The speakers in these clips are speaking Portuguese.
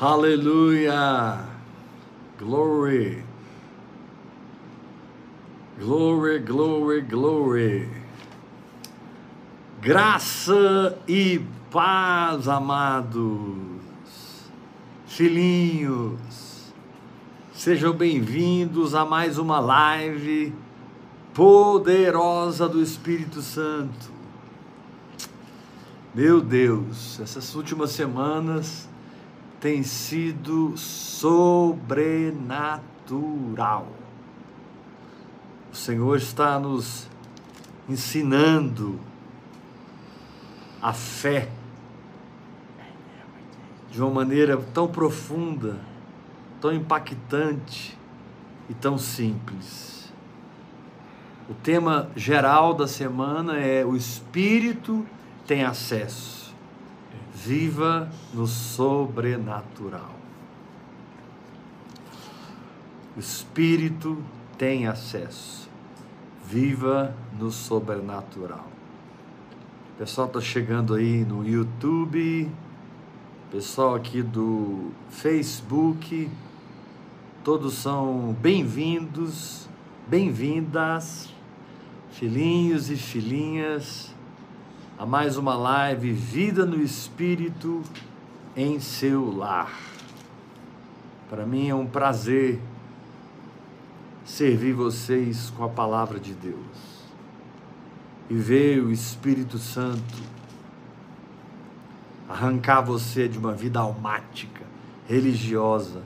Aleluia! Glory! Glory, glory, glory! Graça e paz, amados, filhinhos, sejam bem-vindos a mais uma live poderosa do Espírito Santo. Meu Deus, essas últimas semanas tem sido sobrenatural. O Senhor está nos ensinando a fé de uma maneira tão profunda, tão impactante e tão simples. O tema geral da semana é o Espírito tem acesso. Viva no sobrenatural. O Espírito tem acesso. Viva no sobrenatural. O pessoal está chegando aí no YouTube, pessoal aqui do Facebook, todos são bem-vindos, bem-vindas, filhinhos e filhinhas a mais uma live Vida no Espírito em seu lar. Para mim é um prazer servir vocês com a palavra de Deus e ver o Espírito Santo arrancar você de uma vida almática, religiosa,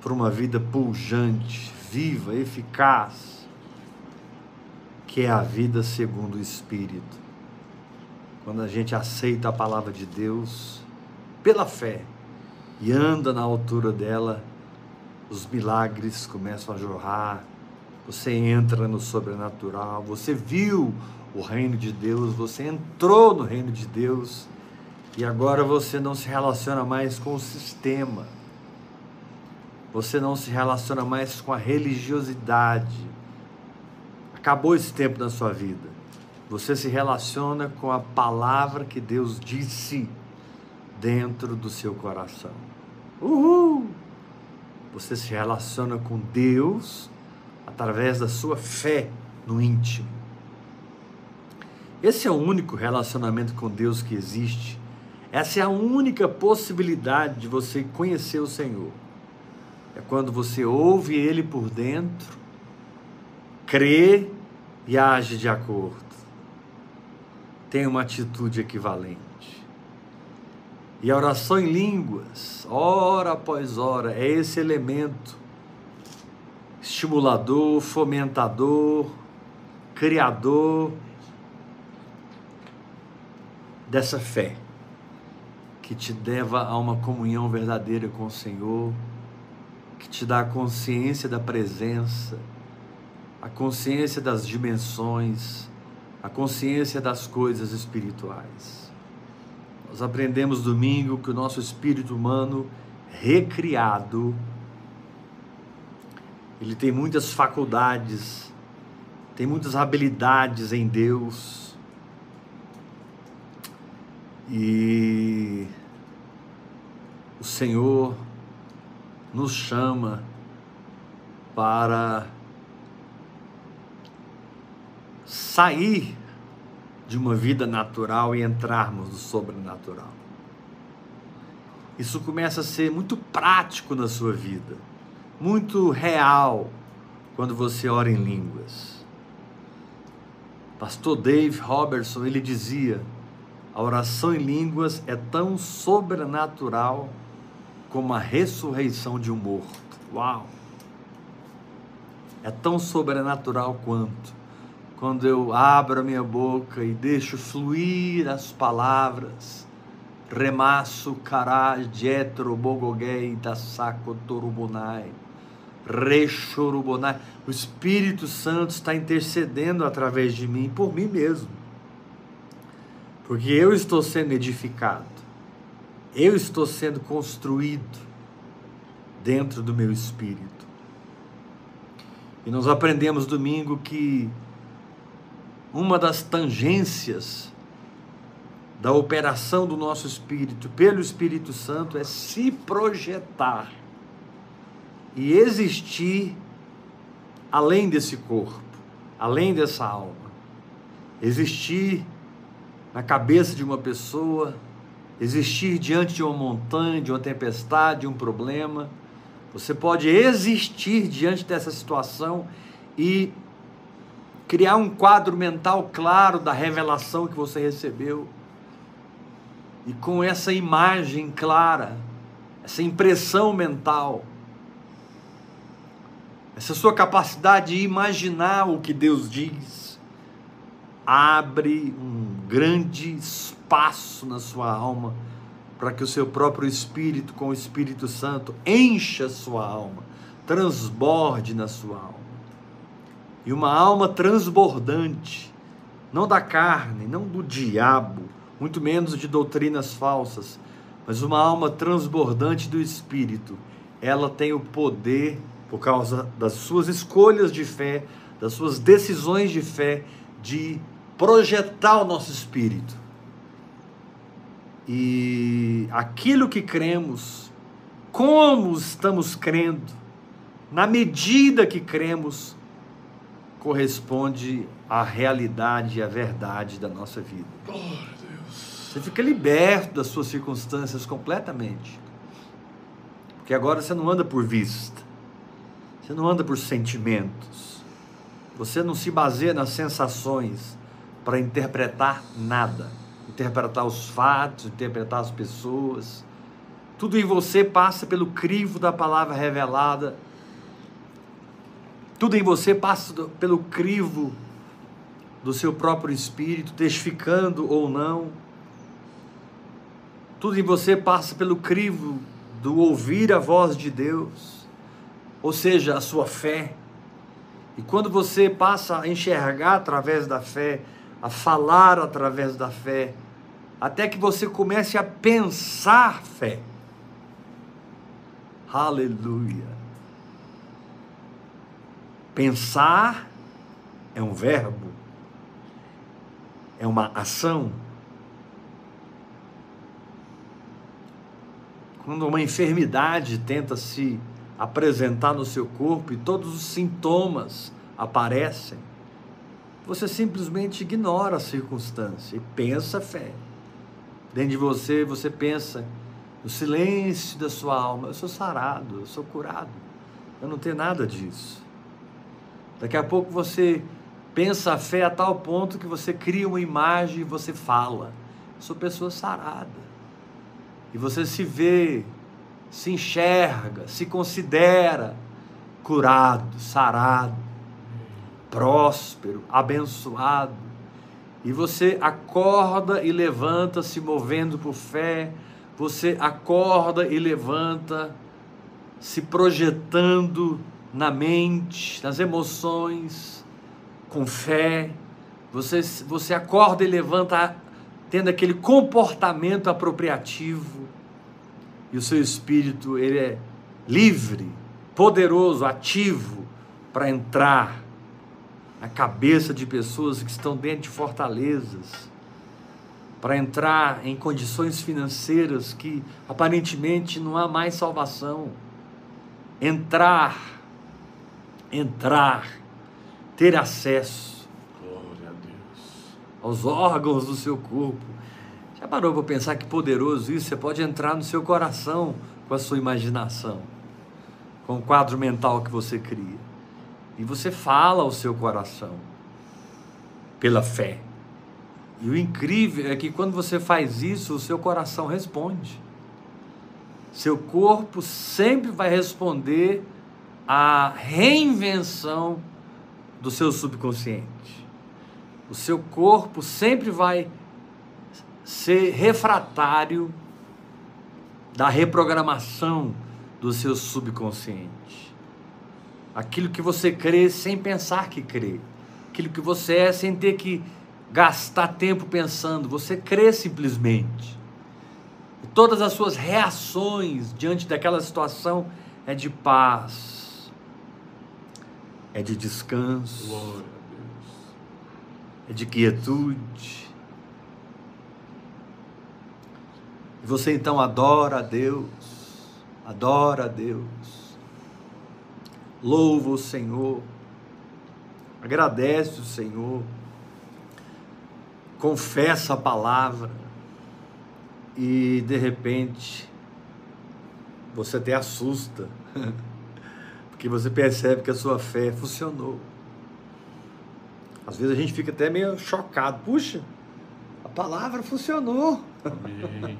para uma vida pujante, viva, eficaz, que é a vida segundo o Espírito quando a gente aceita a palavra de Deus pela fé e anda na altura dela, os milagres começam a jorrar, você entra no sobrenatural, você viu o reino de Deus, você entrou no reino de Deus e agora você não se relaciona mais com o sistema, você não se relaciona mais com a religiosidade. Acabou esse tempo na sua vida. Você se relaciona com a palavra que Deus disse dentro do seu coração. Uhul! Você se relaciona com Deus através da sua fé no íntimo. Esse é o único relacionamento com Deus que existe. Essa é a única possibilidade de você conhecer o Senhor. É quando você ouve Ele por dentro, crê e age de acordo tem uma atitude equivalente. E a oração em línguas, hora após hora, é esse elemento estimulador, fomentador, criador dessa fé que te leva a uma comunhão verdadeira com o Senhor, que te dá a consciência da presença, a consciência das dimensões, a consciência das coisas espirituais. Nós aprendemos domingo que o nosso espírito humano recriado ele tem muitas faculdades, tem muitas habilidades em Deus. E o Senhor nos chama para sair de uma vida natural e entrarmos no sobrenatural. Isso começa a ser muito prático na sua vida, muito real quando você ora em línguas. Pastor Dave Robertson, ele dizia: a oração em línguas é tão sobrenatural como a ressurreição de um morto. Uau! É tão sobrenatural quanto quando eu abro a minha boca e deixo fluir as palavras, remasso cará jetro bogoguei da saco torubonai, rechorubonai, o Espírito Santo está intercedendo através de mim, por mim mesmo, porque eu estou sendo edificado, eu estou sendo construído dentro do meu espírito. E nós aprendemos domingo que uma das tangências da operação do nosso espírito pelo Espírito Santo é se projetar e existir além desse corpo, além dessa alma. Existir na cabeça de uma pessoa, existir diante de uma montanha, de uma tempestade, de um problema. Você pode existir diante dessa situação e criar um quadro mental claro da revelação que você recebeu. E com essa imagem clara, essa impressão mental, essa sua capacidade de imaginar o que Deus diz, abre um grande espaço na sua alma para que o seu próprio espírito, com o Espírito Santo, encha sua alma, transborde na sua alma. E uma alma transbordante, não da carne, não do diabo, muito menos de doutrinas falsas, mas uma alma transbordante do Espírito, ela tem o poder por causa das suas escolhas de fé, das suas decisões de fé, de projetar o nosso espírito. E aquilo que cremos, como estamos crendo, na medida que cremos, corresponde à realidade e à verdade da nossa vida. Você fica liberto das suas circunstâncias completamente. Porque agora você não anda por vista. Você não anda por sentimentos. Você não se baseia nas sensações para interpretar nada, interpretar os fatos, interpretar as pessoas. Tudo em você passa pelo crivo da palavra revelada. Tudo em você passa pelo crivo do seu próprio espírito, testificando ou não. Tudo em você passa pelo crivo do ouvir a voz de Deus ou seja, a sua fé. E quando você passa a enxergar através da fé, a falar através da fé, até que você comece a pensar fé. Aleluia. Pensar é um verbo, é uma ação. Quando uma enfermidade tenta se apresentar no seu corpo e todos os sintomas aparecem, você simplesmente ignora a circunstância e pensa fé. Dentro de você, você pensa no silêncio da sua alma: eu sou sarado, eu sou curado, eu não tenho nada disso. Daqui a pouco você pensa a fé a tal ponto que você cria uma imagem e você fala: eu sou pessoa sarada. E você se vê se enxerga, se considera curado, sarado, próspero, abençoado. E você acorda e levanta se movendo por fé, você acorda e levanta se projetando na mente, nas emoções, com fé. Você, você acorda e levanta tendo aquele comportamento apropriativo e o seu espírito ele é livre, poderoso, ativo para entrar na cabeça de pessoas que estão dentro de fortalezas, para entrar em condições financeiras que aparentemente não há mais salvação. Entrar, entrar, ter acesso aos órgãos do seu corpo já parou para pensar que poderoso isso? Você pode entrar no seu coração com a sua imaginação, com o quadro mental que você cria. E você fala ao seu coração pela fé. E o incrível é que quando você faz isso, o seu coração responde. Seu corpo sempre vai responder à reinvenção do seu subconsciente. O seu corpo sempre vai ser refratário da reprogramação do seu subconsciente. Aquilo que você crê sem pensar que crê. Aquilo que você é sem ter que gastar tempo pensando. Você crê simplesmente. E todas as suas reações diante daquela situação é de paz, é de descanso, é de quietude. E você então adora a Deus, adora a Deus, louva o Senhor, agradece o Senhor, confessa a palavra. E de repente você até assusta, porque você percebe que a sua fé funcionou. Às vezes a gente fica até meio chocado. Puxa, a palavra funcionou. Amém.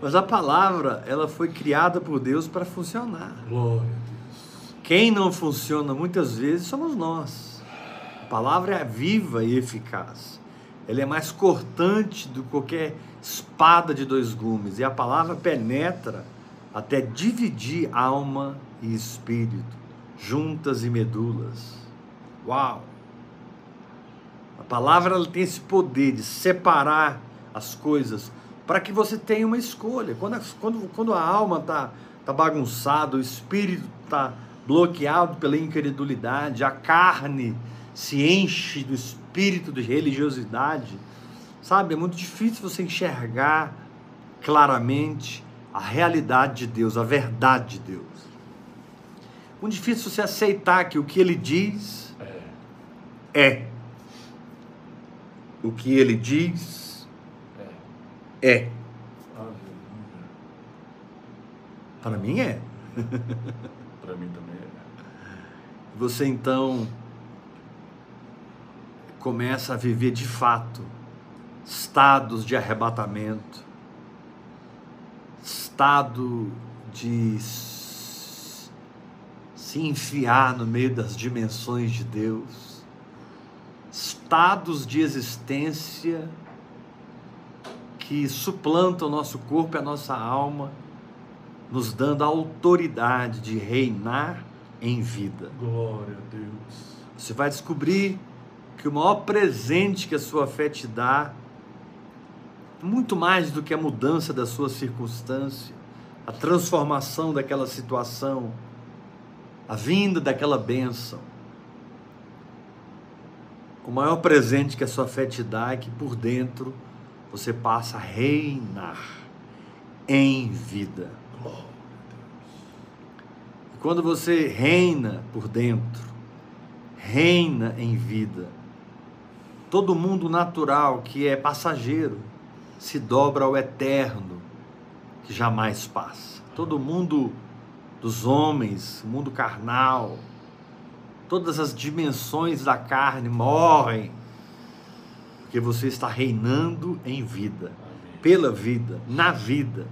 Mas a palavra, ela foi criada por Deus para funcionar. Glória a Deus. Quem não funciona muitas vezes somos nós. A palavra é viva e eficaz. Ela é mais cortante do que qualquer espada de dois gumes. E a palavra penetra até dividir alma e espírito, juntas e medulas. Uau! A palavra ela tem esse poder de separar as coisas para que você tenha uma escolha. Quando, quando, quando a alma está tá bagunçada, o espírito está bloqueado pela incredulidade, a carne se enche do espírito de religiosidade, sabe? É muito difícil você enxergar claramente a realidade de Deus, a verdade de Deus. Muito difícil você aceitar que o que ele diz é. O que ele diz é. é. Para mim é. Para mim também é. Você então começa a viver de fato estados de arrebatamento, estado de se enfiar no meio das dimensões de Deus, estados de existência que suplantam o nosso corpo e a nossa alma, nos dando a autoridade de reinar em vida. Glória a Deus. Você vai descobrir que o maior presente que a sua fé te dá muito mais do que a mudança da sua circunstância, a transformação daquela situação, a vinda daquela bênção. O maior presente que a sua fé te dá é que por dentro você passa a reinar em vida. E quando você reina por dentro, reina em vida, todo mundo natural que é passageiro, se dobra ao eterno, que jamais passa. Todo mundo dos homens, mundo carnal, todas as dimensões da carne morrem, porque você está reinando em vida, pela vida, na vida.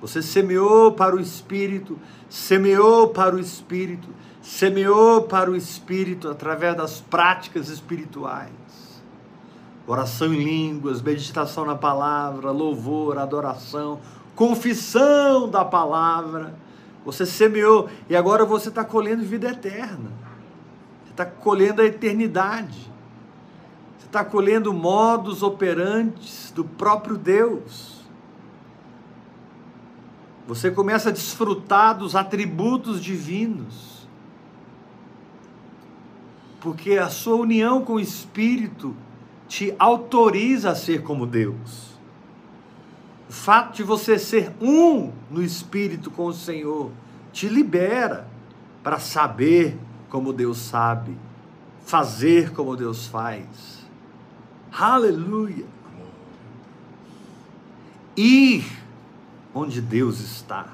Você semeou para o espírito, semeou para o espírito, semeou para o espírito através das práticas espirituais oração em línguas, meditação na palavra, louvor, adoração, confissão da palavra. Você semeou e agora você está colhendo vida eterna. Você está colhendo a eternidade. Você está colhendo modos operantes do próprio Deus. Você começa a desfrutar dos atributos divinos. Porque a sua união com o Espírito te autoriza a ser como Deus. O fato de você ser um no espírito com o Senhor te libera para saber como Deus sabe, fazer como Deus faz. Aleluia! Ir onde Deus está.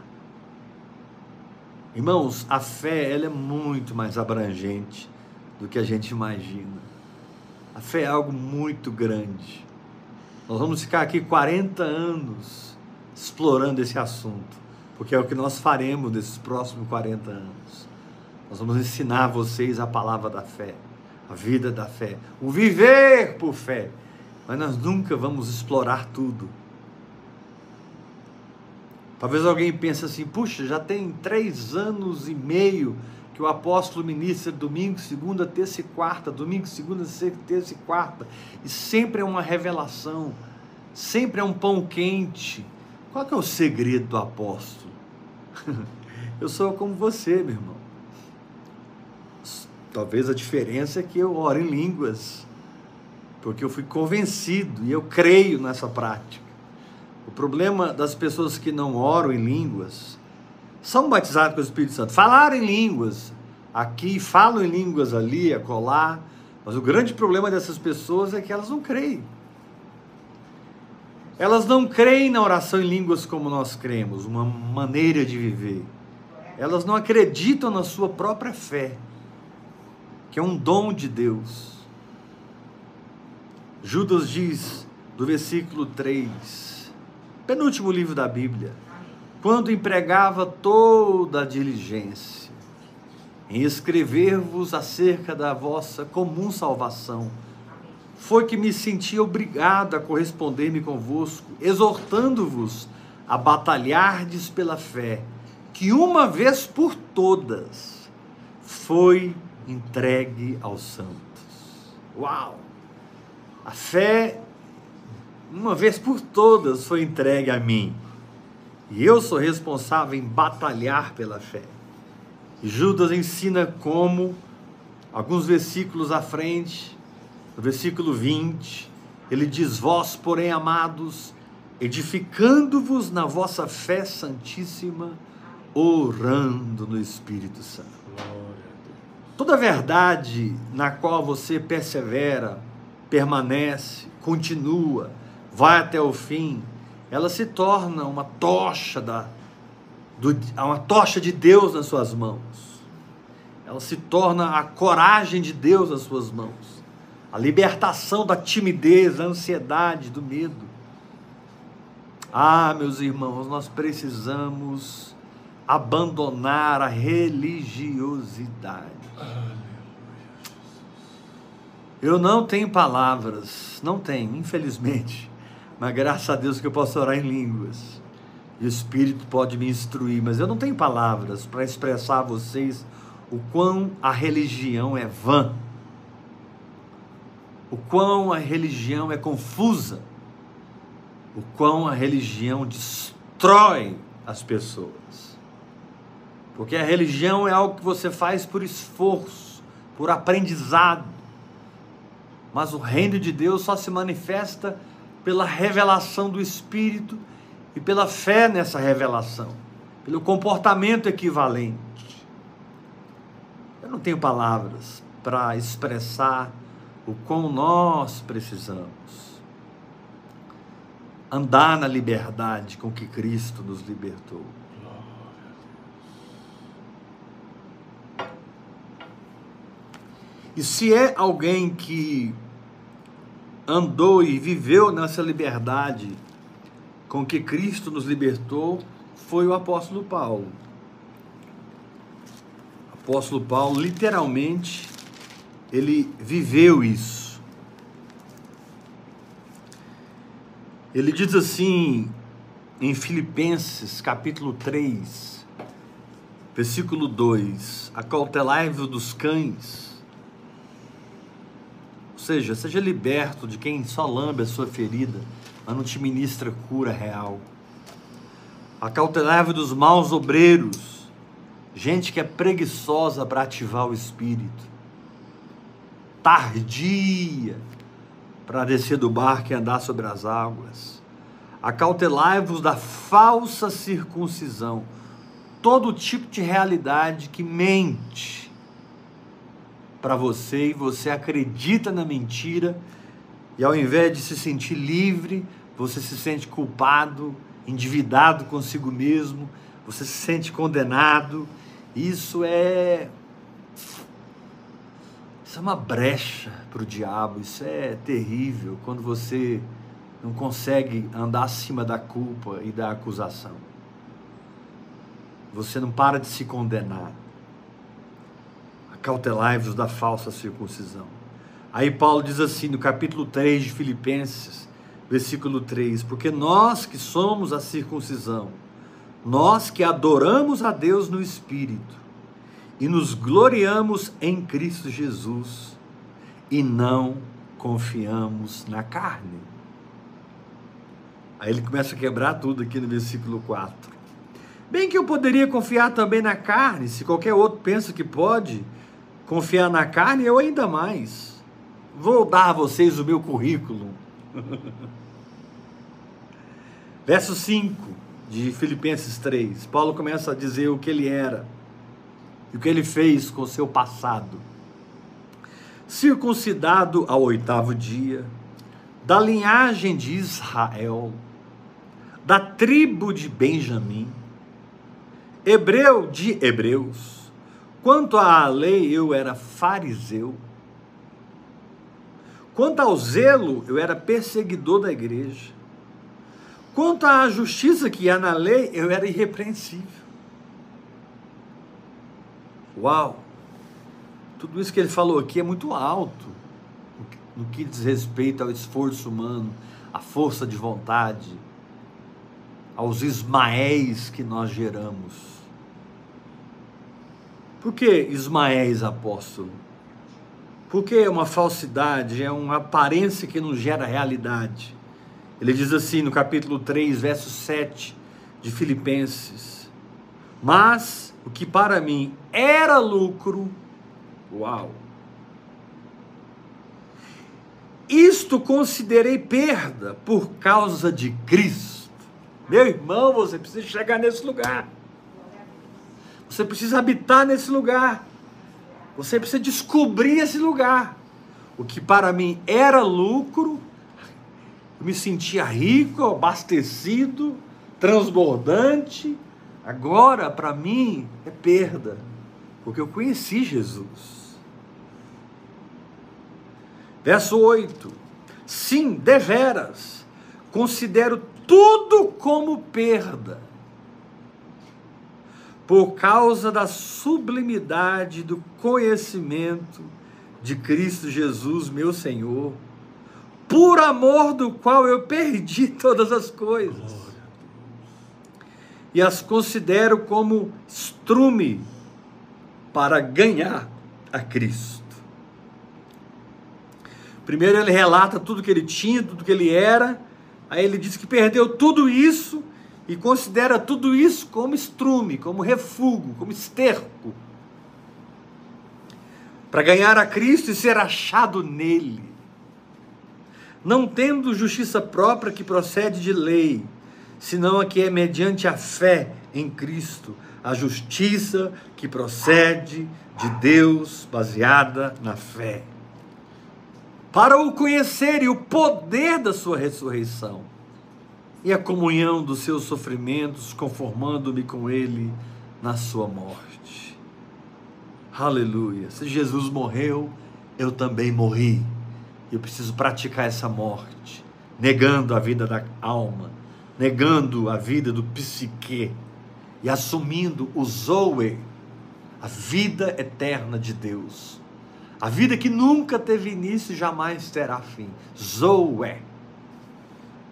Irmãos, a fé ela é muito mais abrangente do que a gente imagina. A fé é algo muito grande. Nós vamos ficar aqui 40 anos explorando esse assunto, porque é o que nós faremos nesses próximos 40 anos. Nós vamos ensinar vocês a palavra da fé, a vida da fé, o viver por fé. Mas nós nunca vamos explorar tudo. Talvez alguém pense assim: puxa, já tem três anos e meio que o apóstolo ministra domingo, segunda, terça e quarta, domingo, segunda, terça e quarta, e sempre é uma revelação, sempre é um pão quente. Qual é o segredo do apóstolo? Eu sou como você, meu irmão. Talvez a diferença é que eu oro em línguas, porque eu fui convencido e eu creio nessa prática. O problema das pessoas que não oram em línguas, são batizadas com o Espírito Santo, falaram em línguas aqui, falam em línguas ali, acolá, mas o grande problema dessas pessoas é que elas não creem. Elas não creem na oração em línguas como nós cremos, uma maneira de viver. Elas não acreditam na sua própria fé, que é um dom de Deus. Judas diz, do versículo 3, penúltimo livro da Bíblia, quando empregava toda a diligência em escrever-vos acerca da vossa comum salvação, foi que me senti obrigado a corresponder-me convosco, exortando-vos a batalhardes pela fé, que uma vez por todas foi entregue aos santos. Uau! A fé, uma vez por todas, foi entregue a mim. E eu sou responsável em batalhar pela fé. E Judas ensina como, alguns versículos à frente, no versículo 20, ele diz: Vós, porém, amados, edificando-vos na vossa fé santíssima, orando no Espírito Santo. Toda verdade na qual você persevera, permanece, continua, vai até o fim, ela se torna uma tocha da do, uma tocha de Deus nas suas mãos. Ela se torna a coragem de Deus nas suas mãos a libertação da timidez, da ansiedade, do medo. Ah, meus irmãos, nós precisamos abandonar a religiosidade. Eu não tenho palavras, não tenho, infelizmente, mas graças a Deus que eu posso orar em línguas. E o Espírito pode me instruir, mas eu não tenho palavras para expressar a vocês o quão a religião é vã o quão a religião é confusa, o quão a religião destrói as pessoas. Porque a religião é algo que você faz por esforço, por aprendizado. Mas o reino de Deus só se manifesta pela revelação do Espírito e pela fé nessa revelação, pelo comportamento equivalente. Eu não tenho palavras para expressar o quão nós precisamos andar na liberdade com que Cristo nos libertou. E se é alguém que andou e viveu nessa liberdade com que Cristo nos libertou, foi o apóstolo Paulo. O apóstolo Paulo literalmente ele viveu isso. Ele diz assim em Filipenses capítulo 3, versículo 2: Acautelai-vos dos cães. Seja, seja liberto de quem só lambe a sua ferida, mas não te ministra cura real. Acautelai-vos dos maus obreiros, gente que é preguiçosa para ativar o espírito tardia para descer do barco e andar sobre as águas. Acautelai-vos da falsa circuncisão, todo tipo de realidade que mente para você e você acredita na mentira e ao invés de se sentir livre, você se sente culpado, endividado consigo mesmo, você se sente condenado. Isso é isso é uma brecha para o diabo, isso é terrível quando você não consegue andar acima da culpa e da acusação. Você não para de se condenar. Acautelai-vos da falsa circuncisão. Aí Paulo diz assim no capítulo 3 de Filipenses, versículo 3: Porque nós que somos a circuncisão, nós que adoramos a Deus no Espírito, e nos gloriamos em Cristo Jesus e não confiamos na carne. Aí ele começa a quebrar tudo aqui no versículo 4. Bem que eu poderia confiar também na carne, se qualquer outro pensa que pode confiar na carne, eu ainda mais. Vou dar a vocês o meu currículo. Verso 5 de Filipenses 3. Paulo começa a dizer o que ele era e o que ele fez com o seu passado. Circuncidado ao oitavo dia, da linhagem de Israel, da tribo de Benjamim, hebreu de hebreus. Quanto à lei, eu era fariseu. Quanto ao zelo, eu era perseguidor da igreja. Quanto à justiça que há na lei, eu era irrepreensível. Uau! Tudo isso que ele falou aqui é muito alto no que diz respeito ao esforço humano, à força de vontade, aos Ismaéis que nós geramos. Por que Ismaéis apóstolo? Porque é uma falsidade, é uma aparência que não gera realidade. Ele diz assim no capítulo 3, verso 7 de Filipenses: Mas o que para mim era lucro, uau! Isto considerei perda por causa de Cristo. Meu irmão, você precisa chegar nesse lugar. Você precisa habitar nesse lugar. Você precisa descobrir esse lugar. O que para mim era lucro, eu me sentia rico, abastecido, transbordante. Agora, para mim, é perda, porque eu conheci Jesus. Verso 8: Sim, deveras, considero tudo como perda, por causa da sublimidade do conhecimento de Cristo Jesus, meu Senhor, por amor do qual eu perdi todas as coisas e as considero como estrume para ganhar a Cristo. Primeiro ele relata tudo que ele tinha, tudo que ele era, aí ele diz que perdeu tudo isso e considera tudo isso como estrume, como refúgio, como esterco. Para ganhar a Cristo e ser achado nele. Não tendo justiça própria que procede de lei, senão a que é mediante a fé em Cristo, a justiça que procede de Deus, baseada na fé para o conhecer e o poder da sua ressurreição e a comunhão dos seus sofrimentos, conformando-me com ele na sua morte. Aleluia. Se Jesus morreu, eu também morri. Eu preciso praticar essa morte, negando a vida da alma, negando a vida do psique e assumindo o Zoe, a vida eterna de Deus a vida que nunca teve início e jamais terá fim. Zoe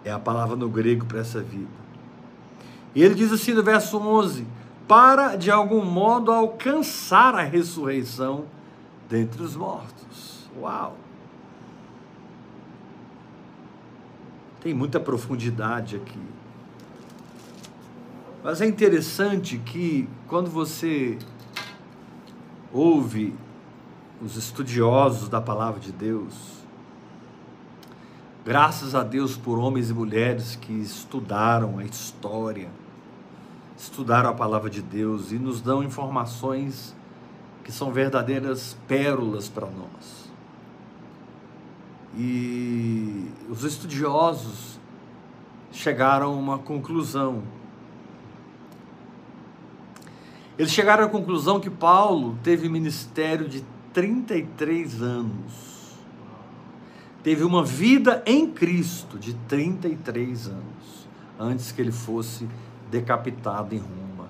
é a palavra no grego para essa vida. E ele diz assim no verso 11: para de algum modo alcançar a ressurreição dentre os mortos. Uau! Tem muita profundidade aqui. Mas é interessante que quando você ouve os estudiosos da palavra de Deus. Graças a Deus por homens e mulheres que estudaram a história, estudaram a palavra de Deus e nos dão informações que são verdadeiras pérolas para nós. E os estudiosos chegaram a uma conclusão. Eles chegaram à conclusão que Paulo teve ministério de 33 anos. Teve uma vida em Cristo de 33 anos, antes que ele fosse decapitado em Roma.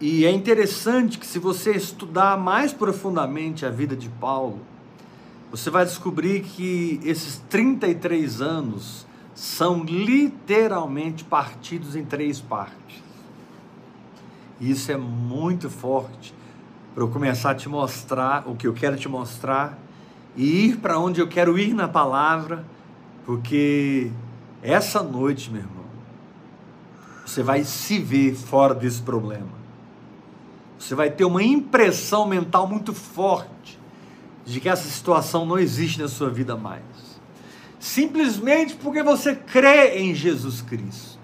E é interessante que, se você estudar mais profundamente a vida de Paulo, você vai descobrir que esses 33 anos são literalmente partidos em três partes. E isso é muito forte para eu começar a te mostrar o que eu quero te mostrar e ir para onde eu quero ir na palavra, porque essa noite, meu irmão, você vai se ver fora desse problema. Você vai ter uma impressão mental muito forte de que essa situação não existe na sua vida mais. simplesmente porque você crê em Jesus Cristo.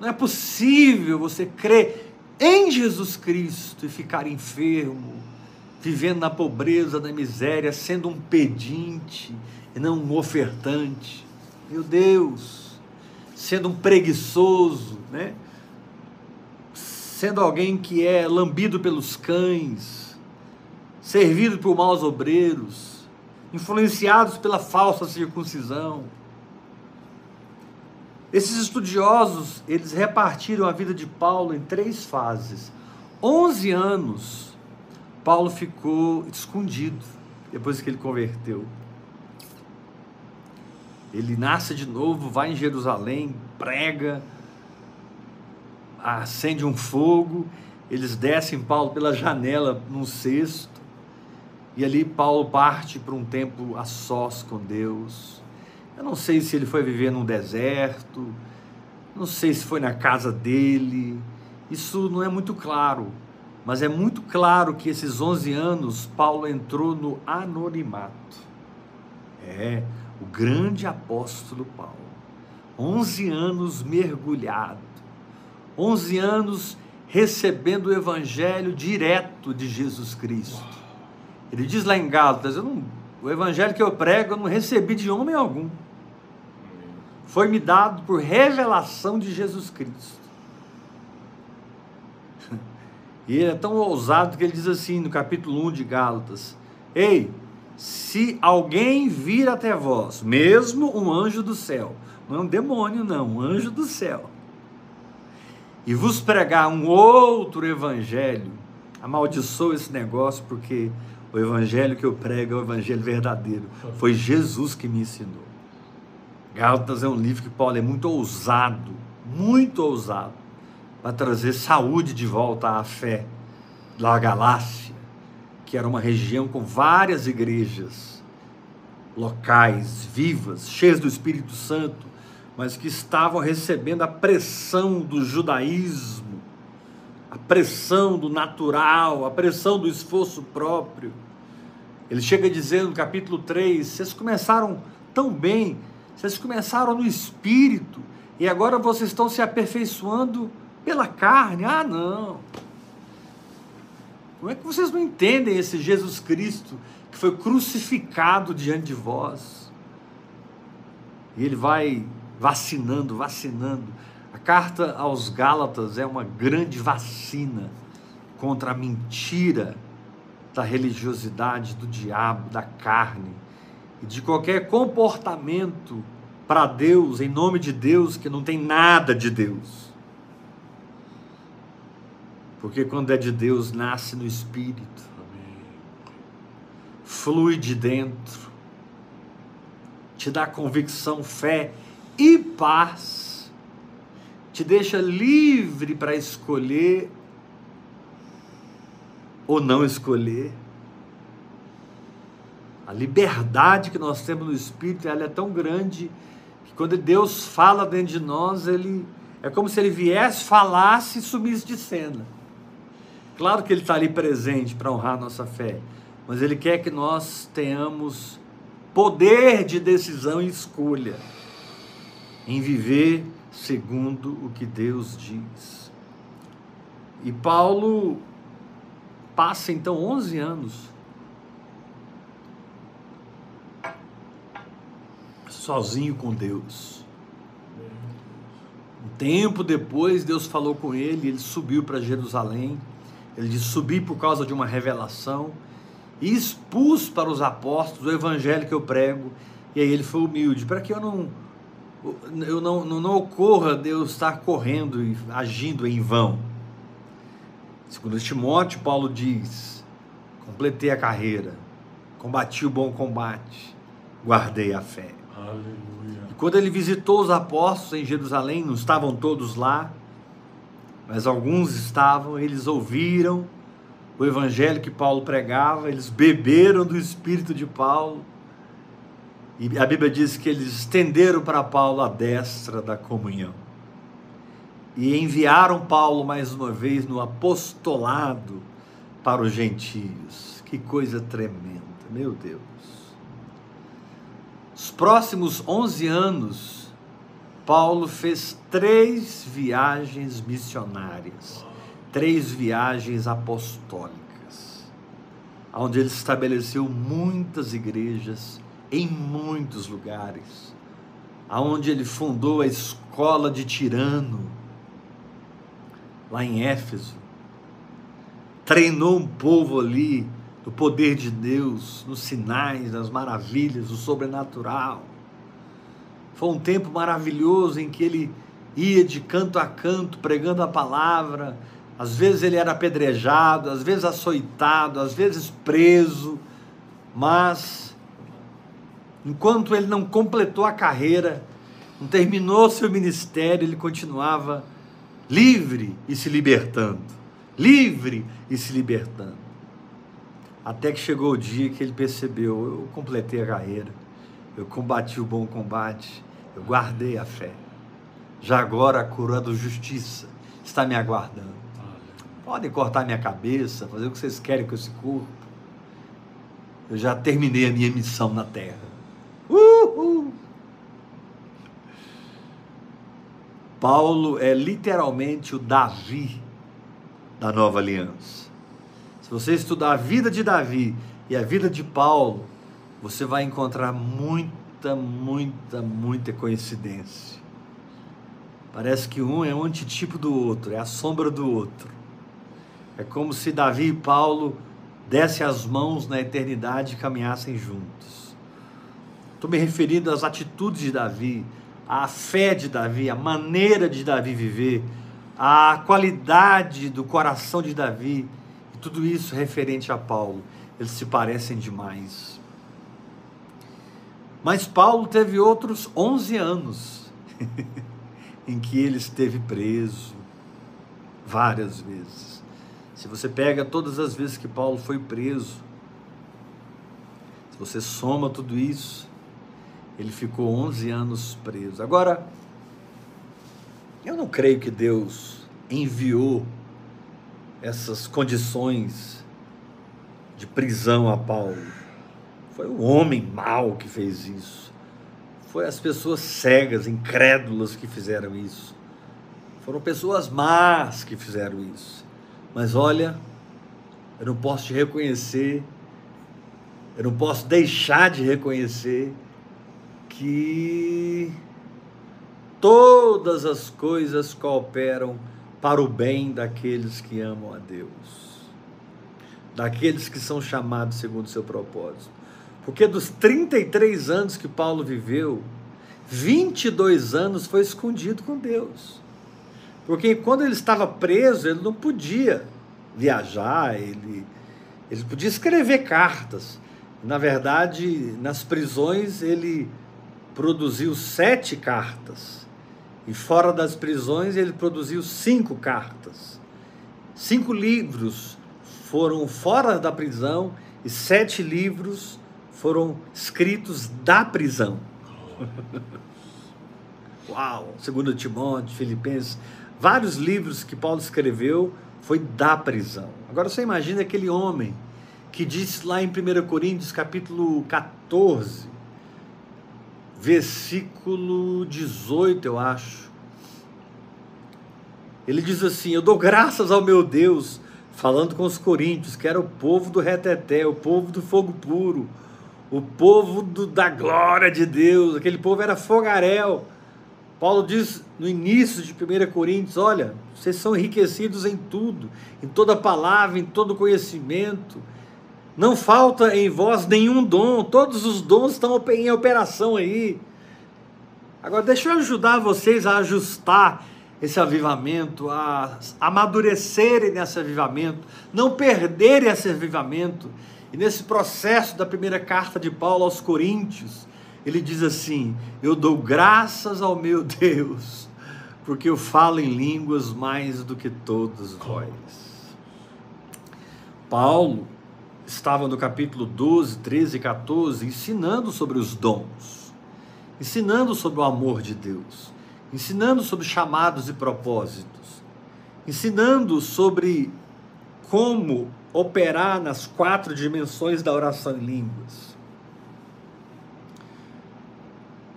Não é possível você crer em Jesus Cristo e ficar enfermo, vivendo na pobreza, na miséria, sendo um pedinte e não um ofertante. Meu Deus, sendo um preguiçoso, né? Sendo alguém que é lambido pelos cães, servido por maus obreiros, influenciados pela falsa circuncisão. Esses estudiosos, eles repartiram a vida de Paulo em três fases. Onze anos, Paulo ficou escondido depois que ele converteu. Ele nasce de novo, vai em Jerusalém, prega, acende um fogo, eles descem Paulo pela janela num cesto, e ali Paulo parte para um tempo a sós com Deus. Eu não sei se ele foi viver num deserto, não sei se foi na casa dele, isso não é muito claro, mas é muito claro que esses 11 anos Paulo entrou no anonimato. É, o grande apóstolo Paulo. 11 anos mergulhado, 11 anos recebendo o evangelho direto de Jesus Cristo. Ele diz lá em Gálatas: o evangelho que eu prego eu não recebi de homem algum. Foi me dado por revelação de Jesus Cristo. E ele é tão ousado que ele diz assim no capítulo 1 de Gálatas: Ei, se alguém vir até vós, mesmo um anjo do céu, não é um demônio, não, um anjo do céu, e vos pregar um outro evangelho, amaldiçoa esse negócio, porque o evangelho que eu prego é o evangelho verdadeiro. Foi Jesus que me ensinou. Gálatas é um livro que Paulo é muito ousado, muito ousado, para trazer saúde de volta à fé da Galácia, que era uma região com várias igrejas locais, vivas, cheias do Espírito Santo, mas que estavam recebendo a pressão do judaísmo a pressão do natural, a pressão do esforço próprio. Ele chega a dizer no capítulo 3: vocês começaram tão bem, vocês começaram no espírito, e agora vocês estão se aperfeiçoando pela carne. Ah, não. Como é que vocês não entendem esse Jesus Cristo que foi crucificado diante de vós? E ele vai vacinando, vacinando a carta aos Gálatas é uma grande vacina contra a mentira da religiosidade, do diabo, da carne e de qualquer comportamento para Deus, em nome de Deus, que não tem nada de Deus. Porque quando é de Deus, nasce no espírito, flui de dentro, te dá convicção, fé e paz te deixa livre para escolher ou não escolher. A liberdade que nós temos no Espírito ela é tão grande que quando Deus fala dentro de nós, ele é como se ele viesse, falasse e sumisse de cena. Claro que ele está ali presente para honrar nossa fé, mas ele quer que nós tenhamos poder de decisão e escolha em viver segundo o que Deus diz. E Paulo passa então 11 anos sozinho com Deus. Um tempo depois, Deus falou com ele, ele subiu para Jerusalém. Ele disse: Subi por causa de uma revelação e expus para os apóstolos o evangelho que eu prego. E aí ele foi humilde, para que eu não eu não, não, não ocorra de eu estar correndo e agindo em vão. Segundo Timóteo, Paulo diz: completei a carreira, combati o bom combate, guardei a fé. Aleluia. E quando ele visitou os apóstolos em Jerusalém, não estavam todos lá, mas alguns estavam, eles ouviram o evangelho que Paulo pregava, eles beberam do espírito de Paulo e a Bíblia diz que eles estenderam para Paulo a destra da comunhão. E enviaram Paulo mais uma vez no apostolado para os gentios. Que coisa tremenda, meu Deus. Os próximos 11 anos, Paulo fez três viagens missionárias, três viagens apostólicas, onde ele estabeleceu muitas igrejas em muitos lugares, aonde ele fundou a escola de Tirano, lá em Éfeso, treinou um povo ali do poder de Deus, nos sinais, nas maravilhas, do sobrenatural. Foi um tempo maravilhoso em que ele ia de canto a canto pregando a palavra. Às vezes ele era apedrejado, às vezes açoitado, às vezes preso, mas enquanto ele não completou a carreira, não terminou seu ministério, ele continuava livre e se libertando, livre e se libertando. Até que chegou o dia que ele percebeu: eu completei a carreira, eu combati o bom combate, eu guardei a fé. Já agora a coroa da justiça está me aguardando. Podem cortar minha cabeça, fazer o que vocês querem com esse corpo. Eu já terminei a minha missão na terra. Uhul! Paulo é literalmente o Davi da nova aliança. Se você estudar a vida de Davi e a vida de Paulo, você vai encontrar muita, muita, muita coincidência. Parece que um é um antitipo do outro, é a sombra do outro. É como se Davi e Paulo dessem as mãos na eternidade e caminhassem juntos. Estou me referindo às atitudes de Davi, à fé de Davi, à maneira de Davi viver, à qualidade do coração de Davi tudo isso referente a Paulo, eles se parecem demais. Mas Paulo teve outros 11 anos em que ele esteve preso várias vezes. Se você pega todas as vezes que Paulo foi preso, se você soma tudo isso, ele ficou 11 anos preso. Agora, eu não creio que Deus enviou essas condições de prisão a Paulo. Foi o homem mau que fez isso. Foi as pessoas cegas, incrédulas que fizeram isso. Foram pessoas más que fizeram isso. Mas olha, eu não posso te reconhecer, eu não posso deixar de reconhecer que todas as coisas cooperam para o bem daqueles que amam a Deus, daqueles que são chamados segundo o seu propósito. Porque dos 33 anos que Paulo viveu, 22 anos foi escondido com Deus. Porque quando ele estava preso, ele não podia viajar, ele, ele podia escrever cartas. Na verdade, nas prisões, ele produziu sete cartas e fora das prisões, ele produziu cinco cartas. Cinco livros foram fora da prisão e sete livros foram escritos da prisão. Uau! Segundo Timóteo, Filipenses, vários livros que Paulo escreveu foi da prisão. Agora você imagina aquele homem que disse lá em 1 Coríntios capítulo 14, versículo 18, eu acho. Ele diz assim: Eu dou graças ao meu Deus, falando com os coríntios, que era o povo do reteté, o povo do fogo puro, o povo do, da glória de Deus, aquele povo era fogaréu. Paulo diz no início de 1 Coríntios: Olha, vocês são enriquecidos em tudo, em toda palavra, em todo conhecimento não falta em vós nenhum dom, todos os dons estão em operação aí. Agora, deixa eu ajudar vocês a ajustar esse avivamento, a amadurecerem nesse avivamento, não perderem esse avivamento. E nesse processo da primeira carta de Paulo aos Coríntios, ele diz assim: Eu dou graças ao meu Deus, porque eu falo em línguas mais do que todos vós. Paulo estava no capítulo 12, 13 e 14 ensinando sobre os dons, ensinando sobre o amor de Deus, ensinando sobre chamados e propósitos, ensinando sobre como operar nas quatro dimensões da oração em línguas.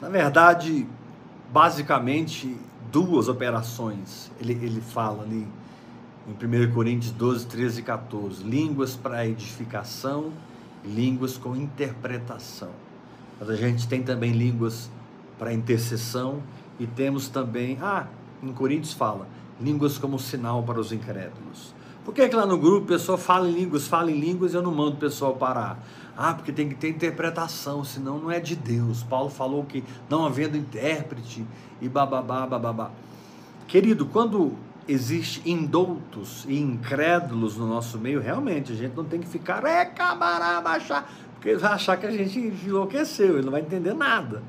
Na verdade, basicamente, duas operações. Ele, ele fala ali em 1 Coríntios 12, 13 e 14: línguas para edificação, línguas com interpretação. Mas a gente tem também línguas para intercessão e temos também, ah, em Coríntios fala, línguas como sinal para os incrédulos. Por que, é que lá no grupo o pessoal fala em línguas, fala em línguas e eu não mando o pessoal parar? Ah, porque tem que ter interpretação, senão não é de Deus. Paulo falou que não havendo intérprete e bababá, bababá. Querido, quando existe indoutos e incrédulos no nosso meio, realmente a gente não tem que ficar, é camarada, baixar, porque ele vai achar que a gente enlouqueceu, ele não vai entender nada.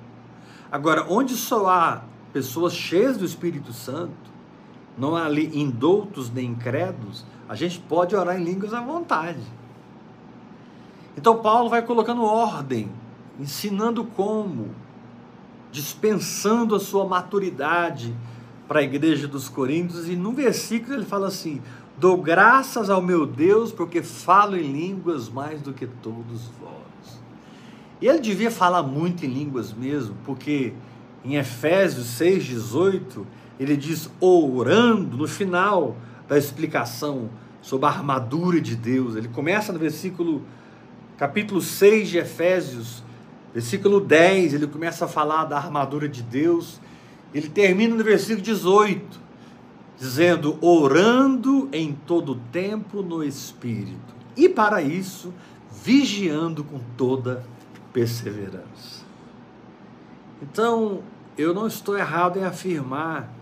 Agora, onde só há pessoas cheias do Espírito Santo, não há ali indoutos nem incrédulos, a gente pode orar em línguas à vontade. Então Paulo vai colocando ordem, ensinando como, dispensando a sua maturidade para a igreja dos Coríntios, e no versículo ele fala assim: Dou graças ao meu Deus, porque falo em línguas mais do que todos vós. E ele devia falar muito em línguas mesmo, porque em Efésios 6,18, ele diz orando no final da explicação sobre a armadura de Deus. Ele começa no versículo capítulo 6 de Efésios, versículo 10, ele começa a falar da armadura de Deus. Ele termina no versículo 18, dizendo: orando em todo tempo no Espírito, e para isso, vigiando com toda perseverança. Então, eu não estou errado em afirmar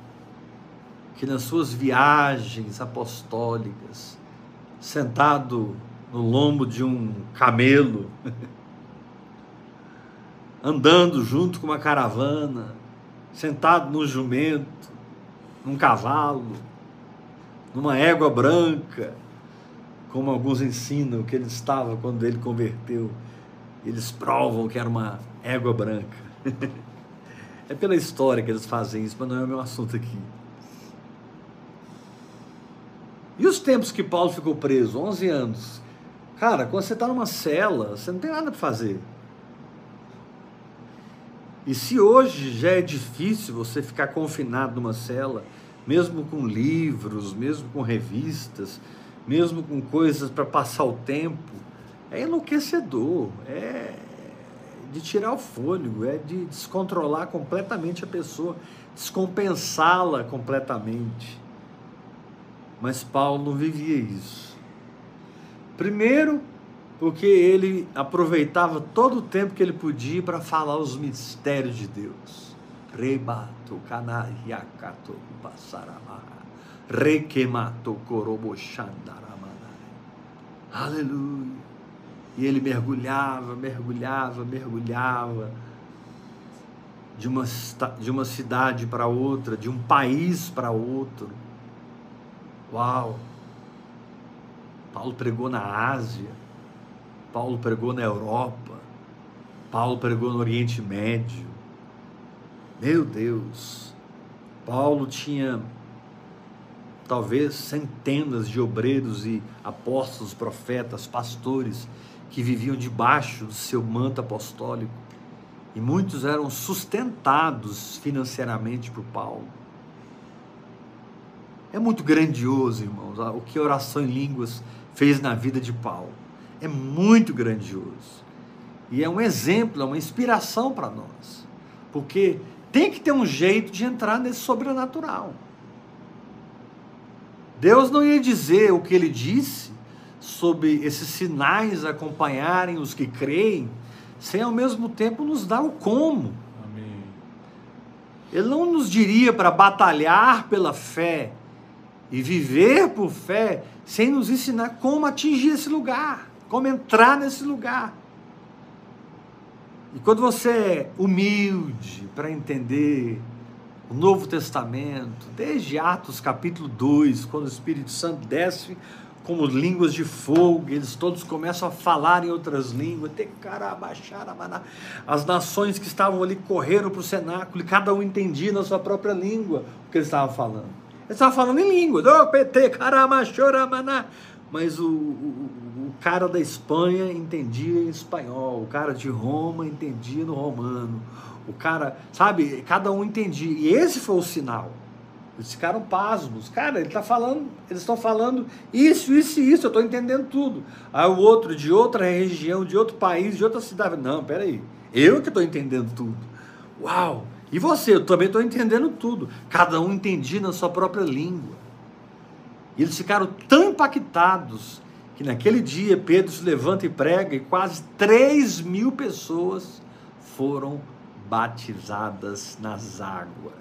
que nas suas viagens apostólicas, sentado no lombo de um camelo, andando junto com uma caravana, sentado num jumento, num cavalo, numa égua branca, como alguns ensinam que ele estava quando ele converteu. Eles provam que era uma égua branca. é pela história que eles fazem isso, mas não é o meu assunto aqui. E os tempos que Paulo ficou preso? 11 anos. Cara, quando você está numa cela, você não tem nada para fazer. E se hoje já é difícil você ficar confinado numa cela, mesmo com livros, mesmo com revistas, mesmo com coisas para passar o tempo, é enlouquecedor, é de tirar o fôlego, é de descontrolar completamente a pessoa, descompensá-la completamente. Mas Paulo não vivia isso. Primeiro, porque ele aproveitava todo o tempo que ele podia para falar os mistérios de Deus. Rebato canariacato passaramaha. Requemato corobochandaramanai. Aleluia. E ele mergulhava, mergulhava, mergulhava de uma, de uma cidade para outra, de um país para outro. Uau! Paulo pregou na Ásia, Paulo pregou na Europa, Paulo pregou no Oriente Médio. Meu Deus, Paulo tinha talvez centenas de obreiros e apóstolos, profetas, pastores que viviam debaixo do seu manto apostólico. E muitos eram sustentados financeiramente por Paulo. É muito grandioso, irmãos, o que a oração em línguas fez na vida de Paulo. É muito grandioso. E é um exemplo, é uma inspiração para nós. Porque tem que ter um jeito de entrar nesse sobrenatural. Deus não ia dizer o que ele disse sobre esses sinais acompanharem os que creem, sem ao mesmo tempo nos dar o como. Amém. Ele não nos diria para batalhar pela fé e viver por fé sem nos ensinar como atingir esse lugar, como entrar nesse lugar. E quando você é humilde para entender o Novo Testamento, desde Atos capítulo 2, quando o Espírito Santo desce como línguas de fogo, eles todos começam a falar em outras línguas, as nações que estavam ali correram para o cenáculo e cada um entendia na sua própria língua o que eles estavam falando. Ele estava falando em língua. Oh, PT, caramba, choramana. Mas o, o, o cara da Espanha entendia em espanhol, o cara de Roma entendia no romano, O cara, sabe, cada um entendia. E esse foi o sinal. Eles ficaram pasmos. Cara, ele está falando, eles estão falando isso, isso e isso, eu estou entendendo tudo. Aí o outro de outra região, de outro país, de outra cidade. Não, peraí. Eu que estou entendendo tudo. Uau! E você, eu também estou entendendo tudo. Cada um entendia na sua própria língua. E eles ficaram tão impactados que naquele dia Pedro se levanta e prega e quase 3 mil pessoas foram batizadas nas águas.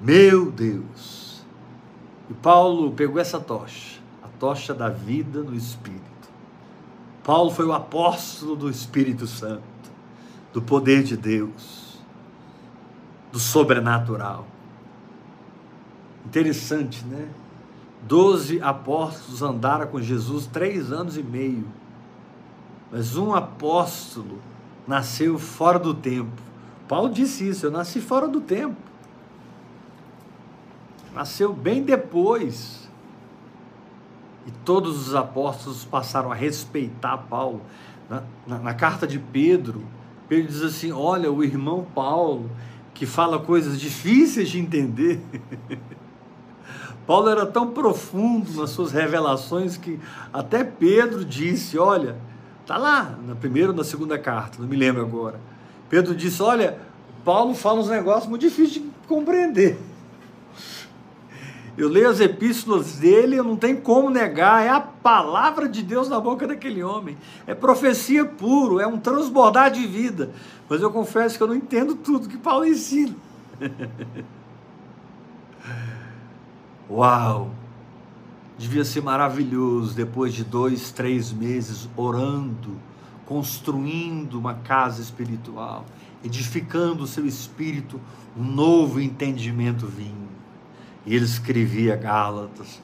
Meu Deus! E Paulo pegou essa tocha, a tocha da vida no Espírito. Paulo foi o apóstolo do Espírito Santo, do poder de Deus, do sobrenatural. Interessante, né? Doze apóstolos andaram com Jesus três anos e meio, mas um apóstolo nasceu fora do tempo. Paulo disse isso: eu nasci fora do tempo nasceu bem depois. E todos os apóstolos passaram a respeitar Paulo. Na, na, na, carta de Pedro, Pedro diz assim: Olha, o irmão Paulo, que fala coisas difíceis de entender. Paulo era tão profundo nas suas revelações que até Pedro disse: Olha, tá lá, na primeira ou na segunda carta, não me lembro agora. Pedro disse: Olha, Paulo fala uns negócios muito difíceis de compreender. Eu leio as epístolas dele, eu não tenho como negar, é a palavra de Deus na boca daquele homem. É profecia puro, é um transbordar de vida. Mas eu confesso que eu não entendo tudo que Paulo ensina. Uau! Devia ser maravilhoso depois de dois, três meses orando, construindo uma casa espiritual, edificando o seu espírito, um novo entendimento vinha e ele escrevia Gálatas.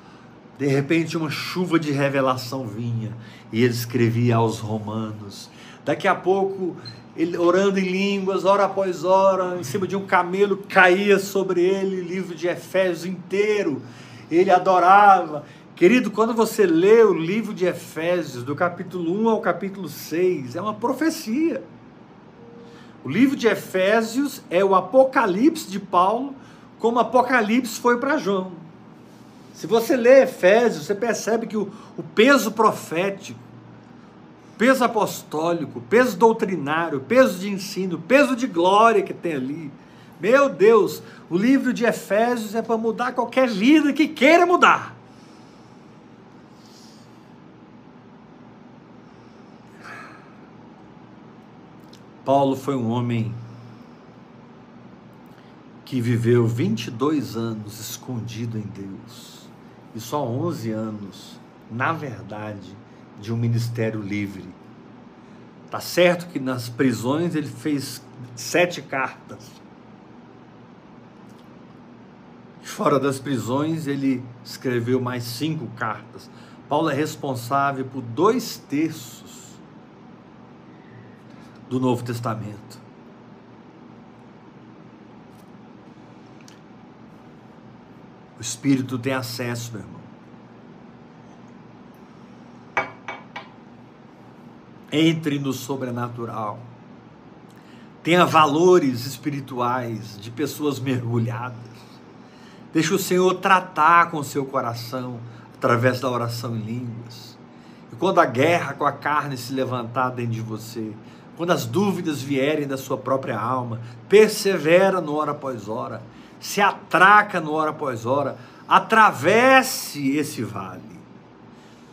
De repente, uma chuva de revelação vinha e ele escrevia aos Romanos. Daqui a pouco, ele orando em línguas, hora após hora, em cima de um camelo, caía sobre ele o livro de Efésios inteiro. Ele adorava. Querido, quando você lê o livro de Efésios, do capítulo 1 ao capítulo 6, é uma profecia. O livro de Efésios é o Apocalipse de Paulo como Apocalipse foi para João. Se você lê Efésios, você percebe que o, o peso profético, peso apostólico, peso doutrinário, peso de ensino, peso de glória que tem ali. Meu Deus, o livro de Efésios é para mudar qualquer vida que queira mudar. Paulo foi um homem que viveu 22 anos escondido em Deus e só 11 anos, na verdade, de um ministério livre. Tá certo que nas prisões ele fez sete cartas. Fora das prisões ele escreveu mais cinco cartas. Paulo é responsável por dois terços do Novo Testamento. O Espírito tem acesso, meu irmão. Entre no sobrenatural. Tenha valores espirituais de pessoas mergulhadas. Deixa o Senhor tratar com o seu coração através da oração em línguas. E quando a guerra com a carne se levantar dentro de você, quando as dúvidas vierem da sua própria alma, persevera no hora após hora se atraca no hora após hora, atravesse esse vale.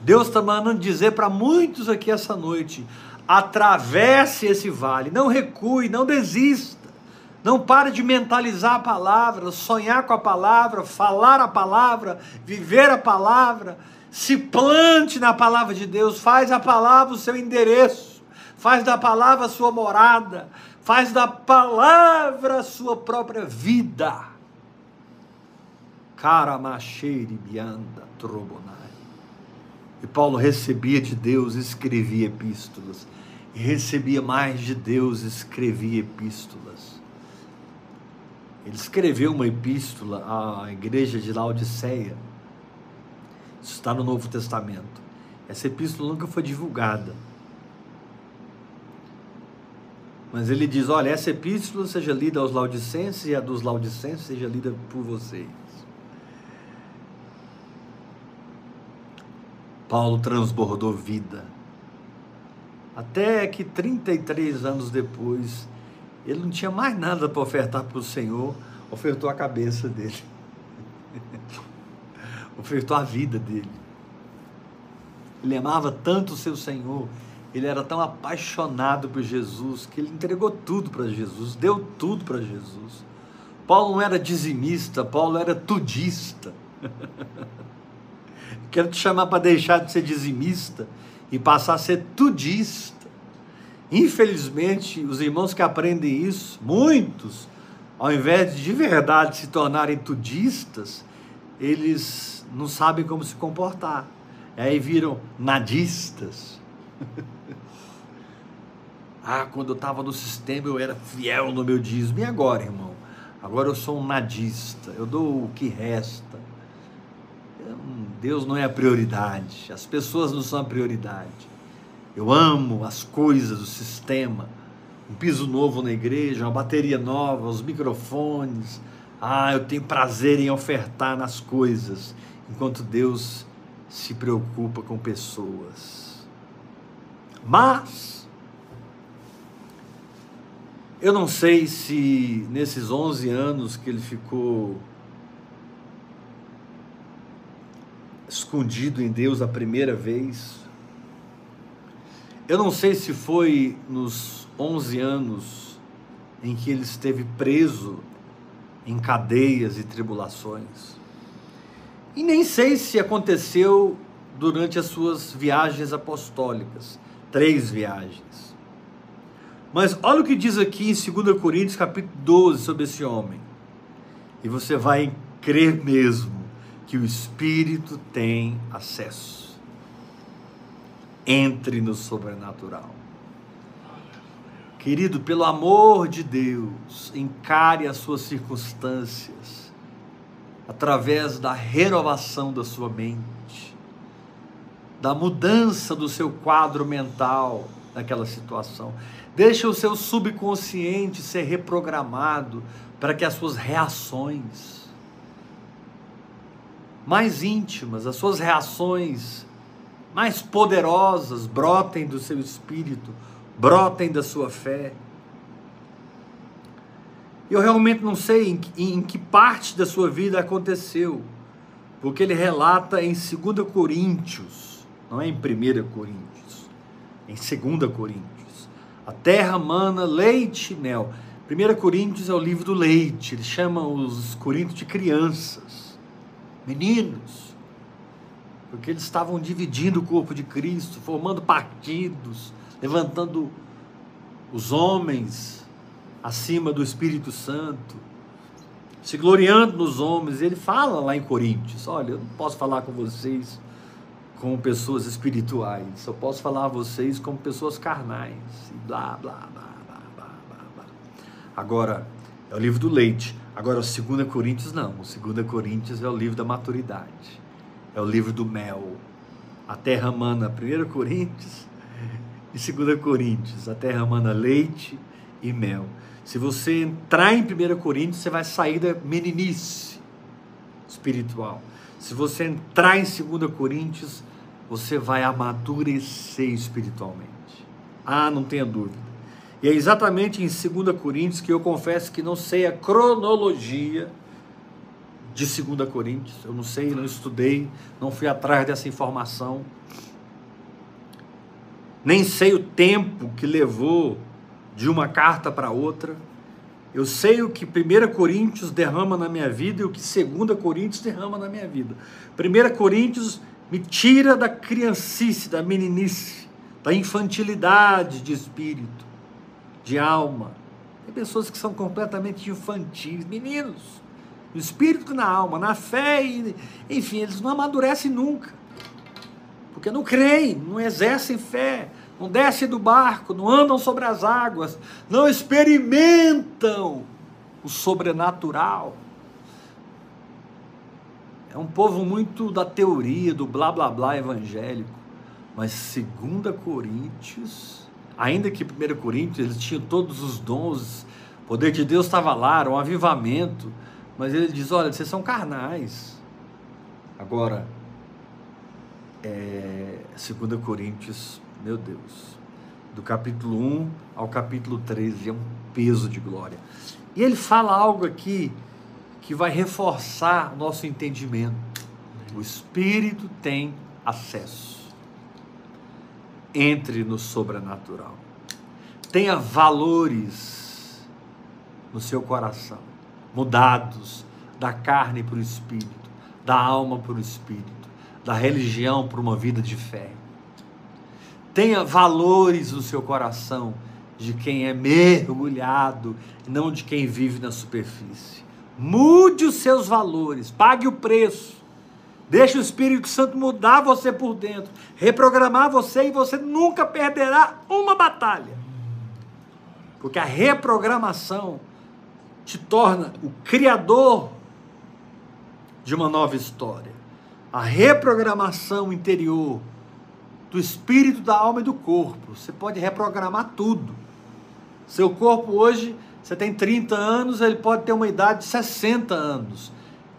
Deus está mandando dizer para muitos aqui essa noite: atravesse esse vale, não recue, não desista, não pare de mentalizar a palavra, sonhar com a palavra, falar a palavra, viver a palavra, se plante na palavra de Deus, faz a palavra o seu endereço, faz da palavra a sua morada, faz da palavra a sua própria vida. Caramacheire bianda trobonai. E Paulo recebia de Deus, escrevia epístolas. E recebia mais de Deus, escrevia epístolas. Ele escreveu uma epístola à igreja de Laodiceia. Isso está no Novo Testamento. Essa epístola nunca foi divulgada. Mas ele diz: olha, essa epístola seja lida aos laudicenses e a dos laudicenses seja lida por vocês. Paulo transbordou vida. Até que 33 anos depois, ele não tinha mais nada para ofertar para o Senhor, ofertou a cabeça dele, ofertou a vida dele. Ele amava tanto o seu Senhor, ele era tão apaixonado por Jesus, que ele entregou tudo para Jesus, deu tudo para Jesus. Paulo não era dizimista, Paulo era tudista. Quero te chamar para deixar de ser dizimista e passar a ser tudista. Infelizmente, os irmãos que aprendem isso, muitos, ao invés de de verdade se tornarem tudistas, eles não sabem como se comportar. Aí viram nadistas. ah, quando eu estava no sistema eu era fiel no meu dízimo. E agora, irmão? Agora eu sou um nadista. Eu dou o que resta. Deus não é a prioridade. As pessoas não são a prioridade. Eu amo as coisas, o sistema. Um piso novo na igreja, uma bateria nova, os microfones. Ah, eu tenho prazer em ofertar nas coisas, enquanto Deus se preocupa com pessoas. Mas eu não sei se nesses 11 anos que ele ficou escondido em Deus a primeira vez, eu não sei se foi nos 11 anos em que ele esteve preso em cadeias e tribulações. E nem sei se aconteceu durante as suas viagens apostólicas, três viagens. Mas olha o que diz aqui em 2 Coríntios capítulo 12 sobre esse homem. E você vai crer mesmo que o Espírito tem acesso entre no sobrenatural. Querido, pelo amor de Deus, encare as suas circunstâncias através da renovação da sua mente, da mudança do seu quadro mental naquela situação. Deixa o seu subconsciente ser reprogramado para que as suas reações mais íntimas, as suas reações mais poderosas brotem do seu espírito, brotem da sua fé. Eu realmente não sei em, em que parte da sua vida aconteceu, porque ele relata em 2 Coríntios, não é em 1 Coríntios, em 2 Coríntios. A terra mana leite e mel. 1 Coríntios é o livro do leite, ele chama os coríntios de crianças, meninos porque eles estavam dividindo o corpo de Cristo, formando partidos, levantando os homens acima do Espírito Santo, se gloriando nos homens. Ele fala lá em Coríntios: Olha, eu não posso falar com vocês como pessoas espirituais, só posso falar a vocês como pessoas carnais, e blá, blá, blá, blá, blá, blá. Agora, é o livro do leite. Agora, o 2 Coríntios não. O 2 Coríntios é o livro da maturidade é o livro do mel. A terra mana 1 Coríntios e 2 Coríntios. A terra mana leite e mel. Se você entrar em 1 Coríntios, você vai sair da meninice espiritual. Se você entrar em 2 Coríntios, você vai amadurecer espiritualmente. Ah, não tenha dúvida. E é exatamente em 2 Coríntios que eu confesso que não sei a cronologia de 2 Coríntios. Eu não sei, não estudei, não fui atrás dessa informação. Nem sei o tempo que levou de uma carta para outra. Eu sei o que 1 Coríntios derrama na minha vida e o que 2 Coríntios derrama na minha vida. 1 Coríntios me tira da criancice, da meninice, da infantilidade de espírito, de alma. Tem pessoas que são completamente infantis, meninos no espírito na alma, na fé, e, enfim, eles não amadurecem nunca. Porque não creem, não exercem fé, não descem do barco, não andam sobre as águas, não experimentam o sobrenatural. É um povo muito da teoria, do blá blá blá evangélico. Mas 2 Coríntios, Ainda que 1 Coríntios eles tinham todos os dons, o poder de Deus estava lá, era um avivamento, mas ele diz: olha, vocês são carnais. Agora, é, 2 Coríntios, meu Deus, do capítulo 1 ao capítulo 13, é um peso de glória. E ele fala algo aqui que vai reforçar nosso entendimento. O Espírito tem acesso. Entre no sobrenatural. Tenha valores no seu coração, mudados da carne para o espírito, da alma para o espírito, da religião para uma vida de fé. Tenha valores no seu coração de quem é mergulhado, não de quem vive na superfície. Mude os seus valores, pague o preço. Deixe o Espírito Santo mudar você por dentro, reprogramar você e você nunca perderá uma batalha. Porque a reprogramação te torna o criador de uma nova história. A reprogramação interior do espírito, da alma e do corpo. Você pode reprogramar tudo. Seu corpo hoje, você tem 30 anos, ele pode ter uma idade de 60 anos.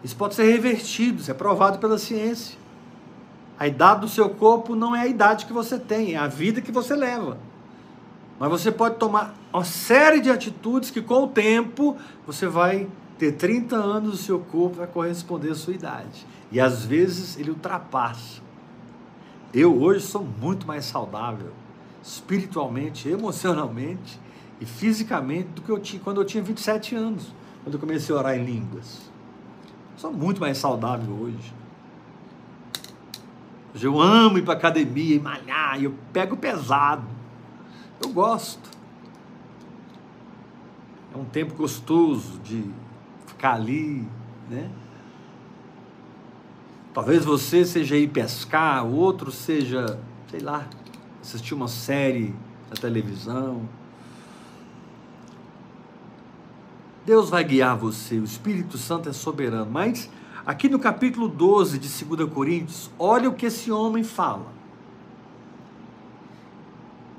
Isso pode ser revertido, isso é provado pela ciência. A idade do seu corpo não é a idade que você tem, é a vida que você leva. Mas você pode tomar uma série de atitudes que, com o tempo, você vai ter 30 anos, o seu corpo vai corresponder à sua idade. E às vezes ele ultrapassa. Eu hoje sou muito mais saudável, espiritualmente, emocionalmente e fisicamente do que eu tinha quando eu tinha 27 anos, quando eu comecei a orar em línguas. Sou muito mais saudável hoje. Hoje eu amo ir para academia e malhar, eu pego pesado. Eu gosto. É um tempo gostoso de ficar ali, né? Talvez você seja ir pescar, o outro seja, sei lá, assistir uma série na televisão. Deus vai guiar você, o Espírito Santo é soberano. Mas aqui no capítulo 12 de 2 Coríntios, olha o que esse homem fala.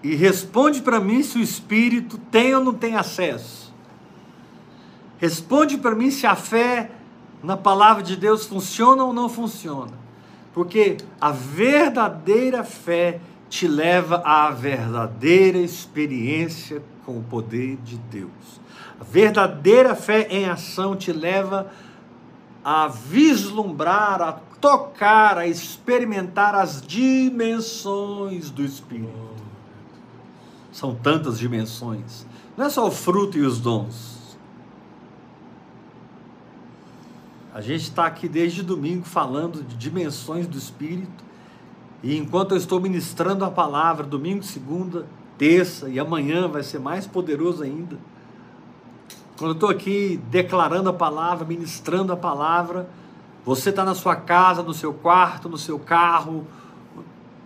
E responde para mim se o Espírito tem ou não tem acesso. Responde para mim se a fé na palavra de Deus funciona ou não funciona. Porque a verdadeira fé te leva à verdadeira experiência com o poder de Deus. A verdadeira fé em ação te leva a vislumbrar, a tocar, a experimentar as dimensões do Espírito. São tantas dimensões. Não é só o fruto e os dons. A gente está aqui desde domingo falando de dimensões do Espírito. E enquanto eu estou ministrando a palavra, domingo, segunda, terça e amanhã vai ser mais poderoso ainda quando eu estou aqui declarando a palavra, ministrando a palavra, você está na sua casa, no seu quarto, no seu carro,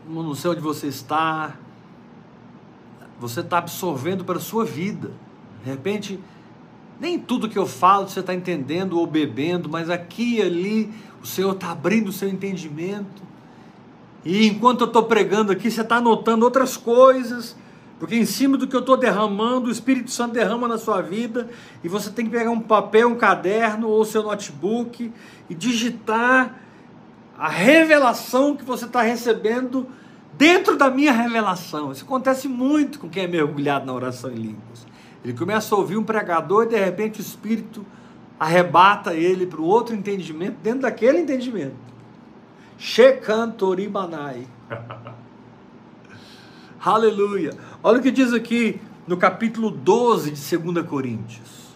não sei onde você está, você está absorvendo para a sua vida. De repente, nem tudo que eu falo você está entendendo ou bebendo, mas aqui e ali o Senhor está abrindo o seu entendimento. E enquanto eu estou pregando aqui, você está anotando outras coisas porque em cima do que eu estou derramando, o Espírito Santo derrama na sua vida, e você tem que pegar um papel, um caderno ou seu notebook e digitar a revelação que você está recebendo dentro da minha revelação. Isso acontece muito com quem é mergulhado na oração em línguas. Ele começa a ouvir um pregador e de repente o Espírito arrebata ele para o outro entendimento dentro daquele entendimento. Shekantoribanai. Aleluia. Olha o que diz aqui no capítulo 12 de 2 Coríntios.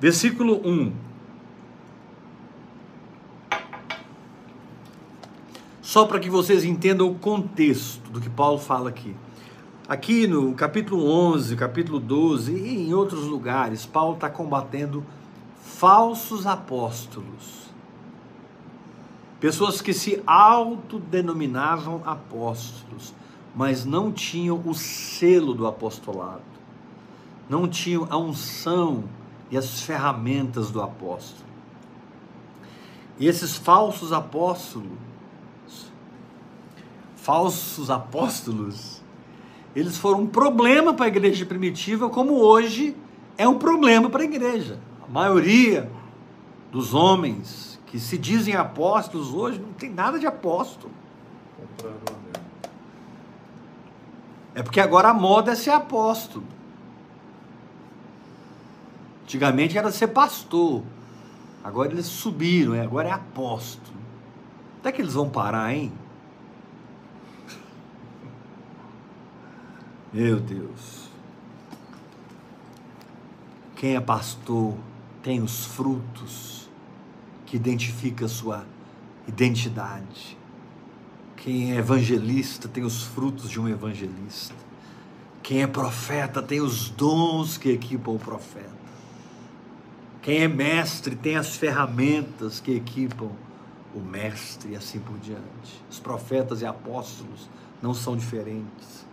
Versículo 1. Só para que vocês entendam o contexto do que Paulo fala aqui. Aqui no capítulo 11, capítulo 12 e em outros lugares, Paulo está combatendo falsos apóstolos. Pessoas que se autodenominavam apóstolos mas não tinham o selo do apostolado, não tinham a unção e as ferramentas do apóstolo. E esses falsos apóstolos, falsos apóstolos, eles foram um problema para a igreja primitiva, como hoje é um problema para a igreja. A maioria dos homens que se dizem apóstolos hoje não tem nada de apóstolo. É porque agora a moda é ser apóstolo. Antigamente era ser pastor. Agora eles subiram, é, agora é apóstolo. Até que eles vão parar, hein? Meu Deus. Quem é pastor tem os frutos que identifica a sua identidade. Quem é evangelista tem os frutos de um evangelista. Quem é profeta tem os dons que equipam o profeta. Quem é mestre tem as ferramentas que equipam o mestre e assim por diante. Os profetas e apóstolos não são diferentes.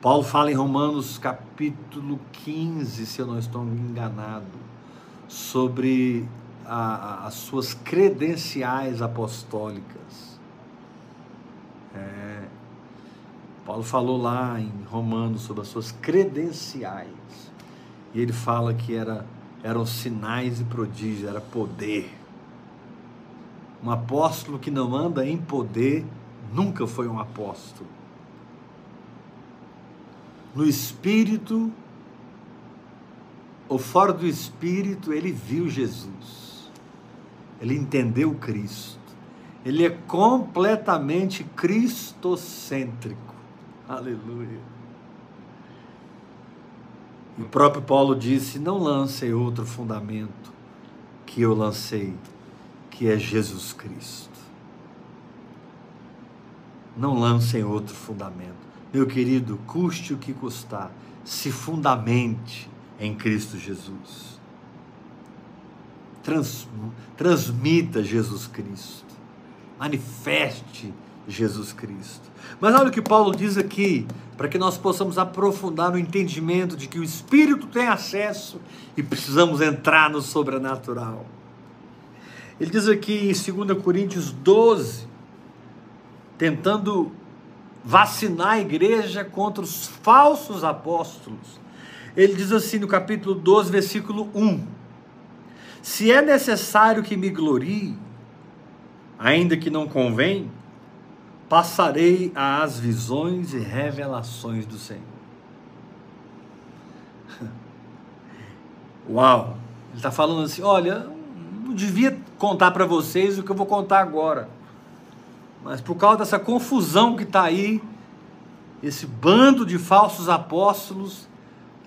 Paulo fala em Romanos capítulo 15, se eu não estou enganado, sobre a, a, as suas credenciais apostólicas. É, Paulo falou lá em Romanos sobre as suas credenciais. E ele fala que era, eram sinais e prodígios, era poder. Um apóstolo que não anda em poder nunca foi um apóstolo no espírito ou fora do espírito, ele viu Jesus. Ele entendeu Cristo. Ele é completamente cristocêntrico. Aleluia. O próprio Paulo disse: Não lancei outro fundamento que eu lancei, que é Jesus Cristo. Não lancem outro fundamento. Meu querido, custe o que custar, se fundamente em Cristo Jesus. Trans, transmita Jesus Cristo. Manifeste Jesus Cristo. Mas olha o que Paulo diz aqui, para que nós possamos aprofundar no entendimento de que o Espírito tem acesso e precisamos entrar no sobrenatural. Ele diz aqui em 2 Coríntios 12, tentando vacinar a igreja contra os falsos apóstolos. Ele diz assim no capítulo 12, versículo 1: Se é necessário que me glorie, ainda que não convém, passarei às visões e revelações do Senhor. Uau! Ele está falando assim: olha, não devia contar para vocês o que eu vou contar agora mas por causa dessa confusão que está aí, esse bando de falsos apóstolos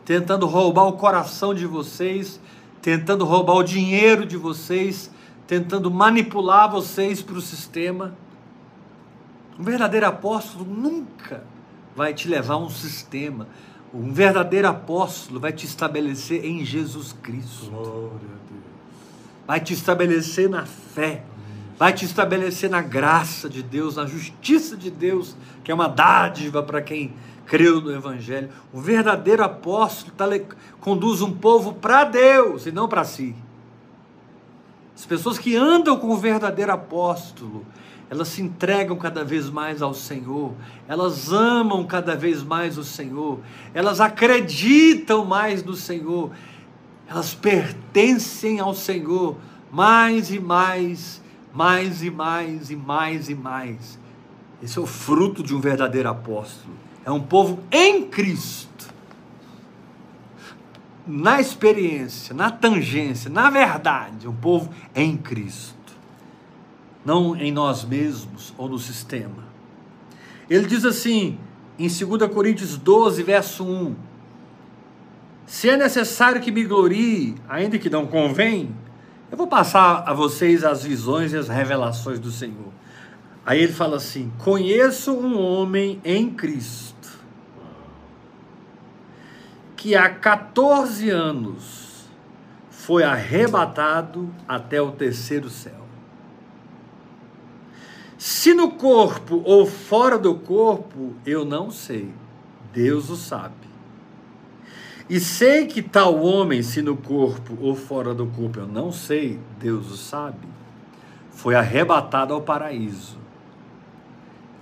tentando roubar o coração de vocês, tentando roubar o dinheiro de vocês, tentando manipular vocês para o sistema. Um verdadeiro apóstolo nunca vai te levar a um sistema. Um verdadeiro apóstolo vai te estabelecer em Jesus Cristo. Vai te estabelecer na fé vai te estabelecer na graça de Deus, na justiça de Deus, que é uma dádiva para quem creu no Evangelho. O verdadeiro apóstolo tá, conduz um povo para Deus e não para si. As pessoas que andam com o verdadeiro apóstolo, elas se entregam cada vez mais ao Senhor, elas amam cada vez mais o Senhor, elas acreditam mais no Senhor, elas pertencem ao Senhor mais e mais mais e mais e mais e mais. Esse é o fruto de um verdadeiro apóstolo. É um povo em Cristo. Na experiência, na tangência, na verdade, um povo em Cristo. Não em nós mesmos ou no sistema. Ele diz assim, em 2 Coríntios 12, verso 1: Se é necessário que me glorie, ainda que não convém, eu vou passar a vocês as visões e as revelações do Senhor. Aí ele fala assim: Conheço um homem em Cristo que há 14 anos foi arrebatado até o terceiro céu. Se no corpo ou fora do corpo, eu não sei. Deus o sabe. E sei que tal homem, se no corpo ou fora do corpo, eu não sei, Deus o sabe, foi arrebatado ao paraíso.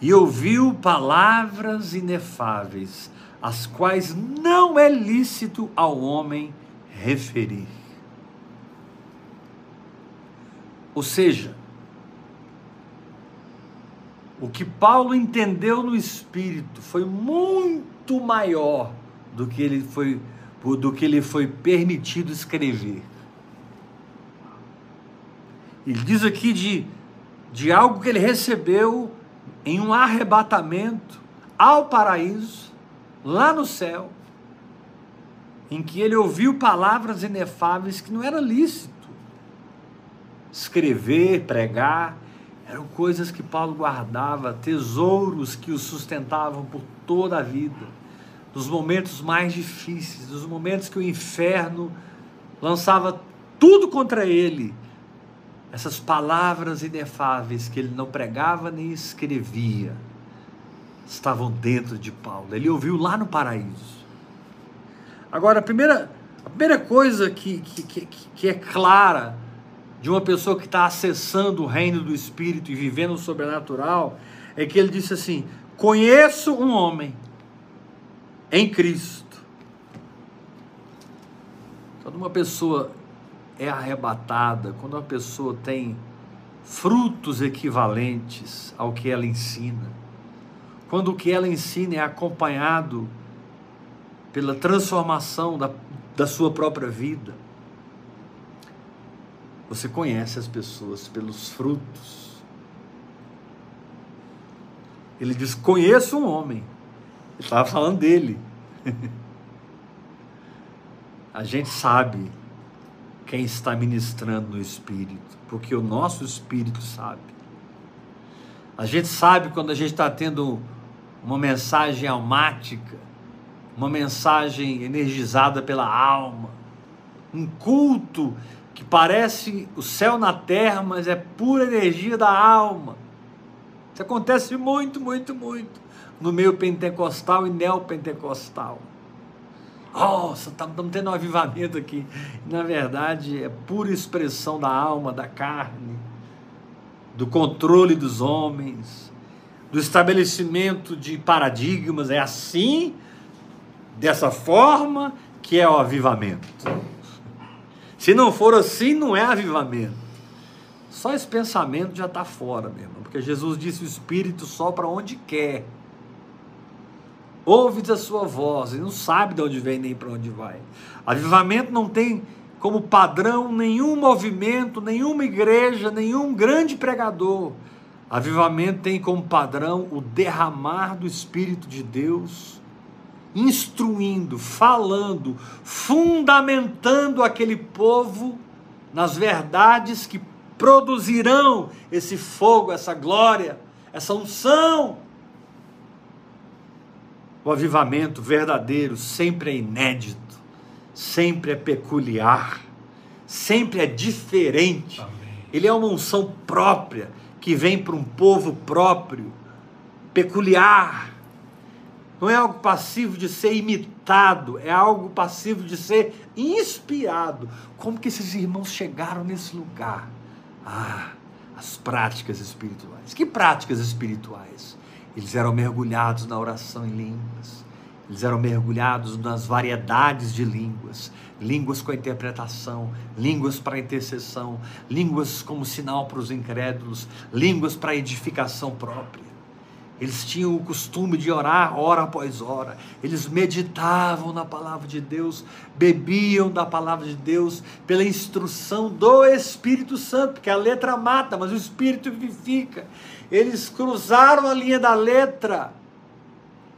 e ouviu palavras inefáveis, as quais não é lícito ao homem referir. Ou seja, o que Paulo entendeu no espírito foi muito maior do que ele foi do que ele foi permitido escrever. Ele diz aqui de, de algo que ele recebeu em um arrebatamento ao paraíso, lá no céu, em que ele ouviu palavras inefáveis que não era lícito escrever, pregar, eram coisas que Paulo guardava, tesouros que o sustentavam por toda a vida, nos momentos mais difíceis, nos momentos que o inferno lançava tudo contra ele, essas palavras inefáveis que ele não pregava nem escrevia, estavam dentro de Paulo. Ele ouviu lá no paraíso. Agora, a primeira, a primeira coisa que, que, que, que é clara de uma pessoa que está acessando o reino do Espírito e vivendo o sobrenatural é que ele disse assim: Conheço um homem em Cristo. Quando uma pessoa é arrebatada, quando uma pessoa tem frutos equivalentes ao que ela ensina, quando o que ela ensina é acompanhado pela transformação da, da sua própria vida, você conhece as pessoas pelos frutos. Ele diz: Conheço um homem. Ele estava falando dele. A gente sabe quem está ministrando no Espírito, porque o nosso Espírito sabe. A gente sabe quando a gente está tendo uma mensagem almática, uma mensagem energizada pela alma, um culto que parece o céu na terra, mas é pura energia da alma. Isso acontece muito, muito, muito no meio pentecostal e neopentecostal. Nossa, estamos tá, tendo um avivamento aqui. Na verdade, é pura expressão da alma, da carne, do controle dos homens, do estabelecimento de paradigmas. É assim, dessa forma, que é o avivamento. Se não for assim, não é avivamento. Só esse pensamento já está fora, mesmo, porque Jesus disse: o Espírito sopra onde quer ouve a sua voz e não sabe de onde vem nem para onde vai. Avivamento não tem como padrão nenhum movimento, nenhuma igreja, nenhum grande pregador. Avivamento tem como padrão o derramar do Espírito de Deus, instruindo, falando, fundamentando aquele povo nas verdades que produzirão esse fogo, essa glória, essa unção o avivamento verdadeiro sempre é inédito, sempre é peculiar, sempre é diferente. Amém. Ele é uma unção própria que vem para um povo próprio, peculiar. Não é algo passivo de ser imitado, é algo passivo de ser inspirado. Como que esses irmãos chegaram nesse lugar? Ah, as práticas espirituais. Que práticas espirituais? Eles eram mergulhados na oração em línguas. Eles eram mergulhados nas variedades de línguas, línguas com interpretação, línguas para intercessão, línguas como sinal para os incrédulos, línguas para edificação própria. Eles tinham o costume de orar hora após hora. Eles meditavam na palavra de Deus, bebiam da palavra de Deus pela instrução do Espírito Santo, porque a letra mata, mas o Espírito vivifica. Eles cruzaram a linha da letra.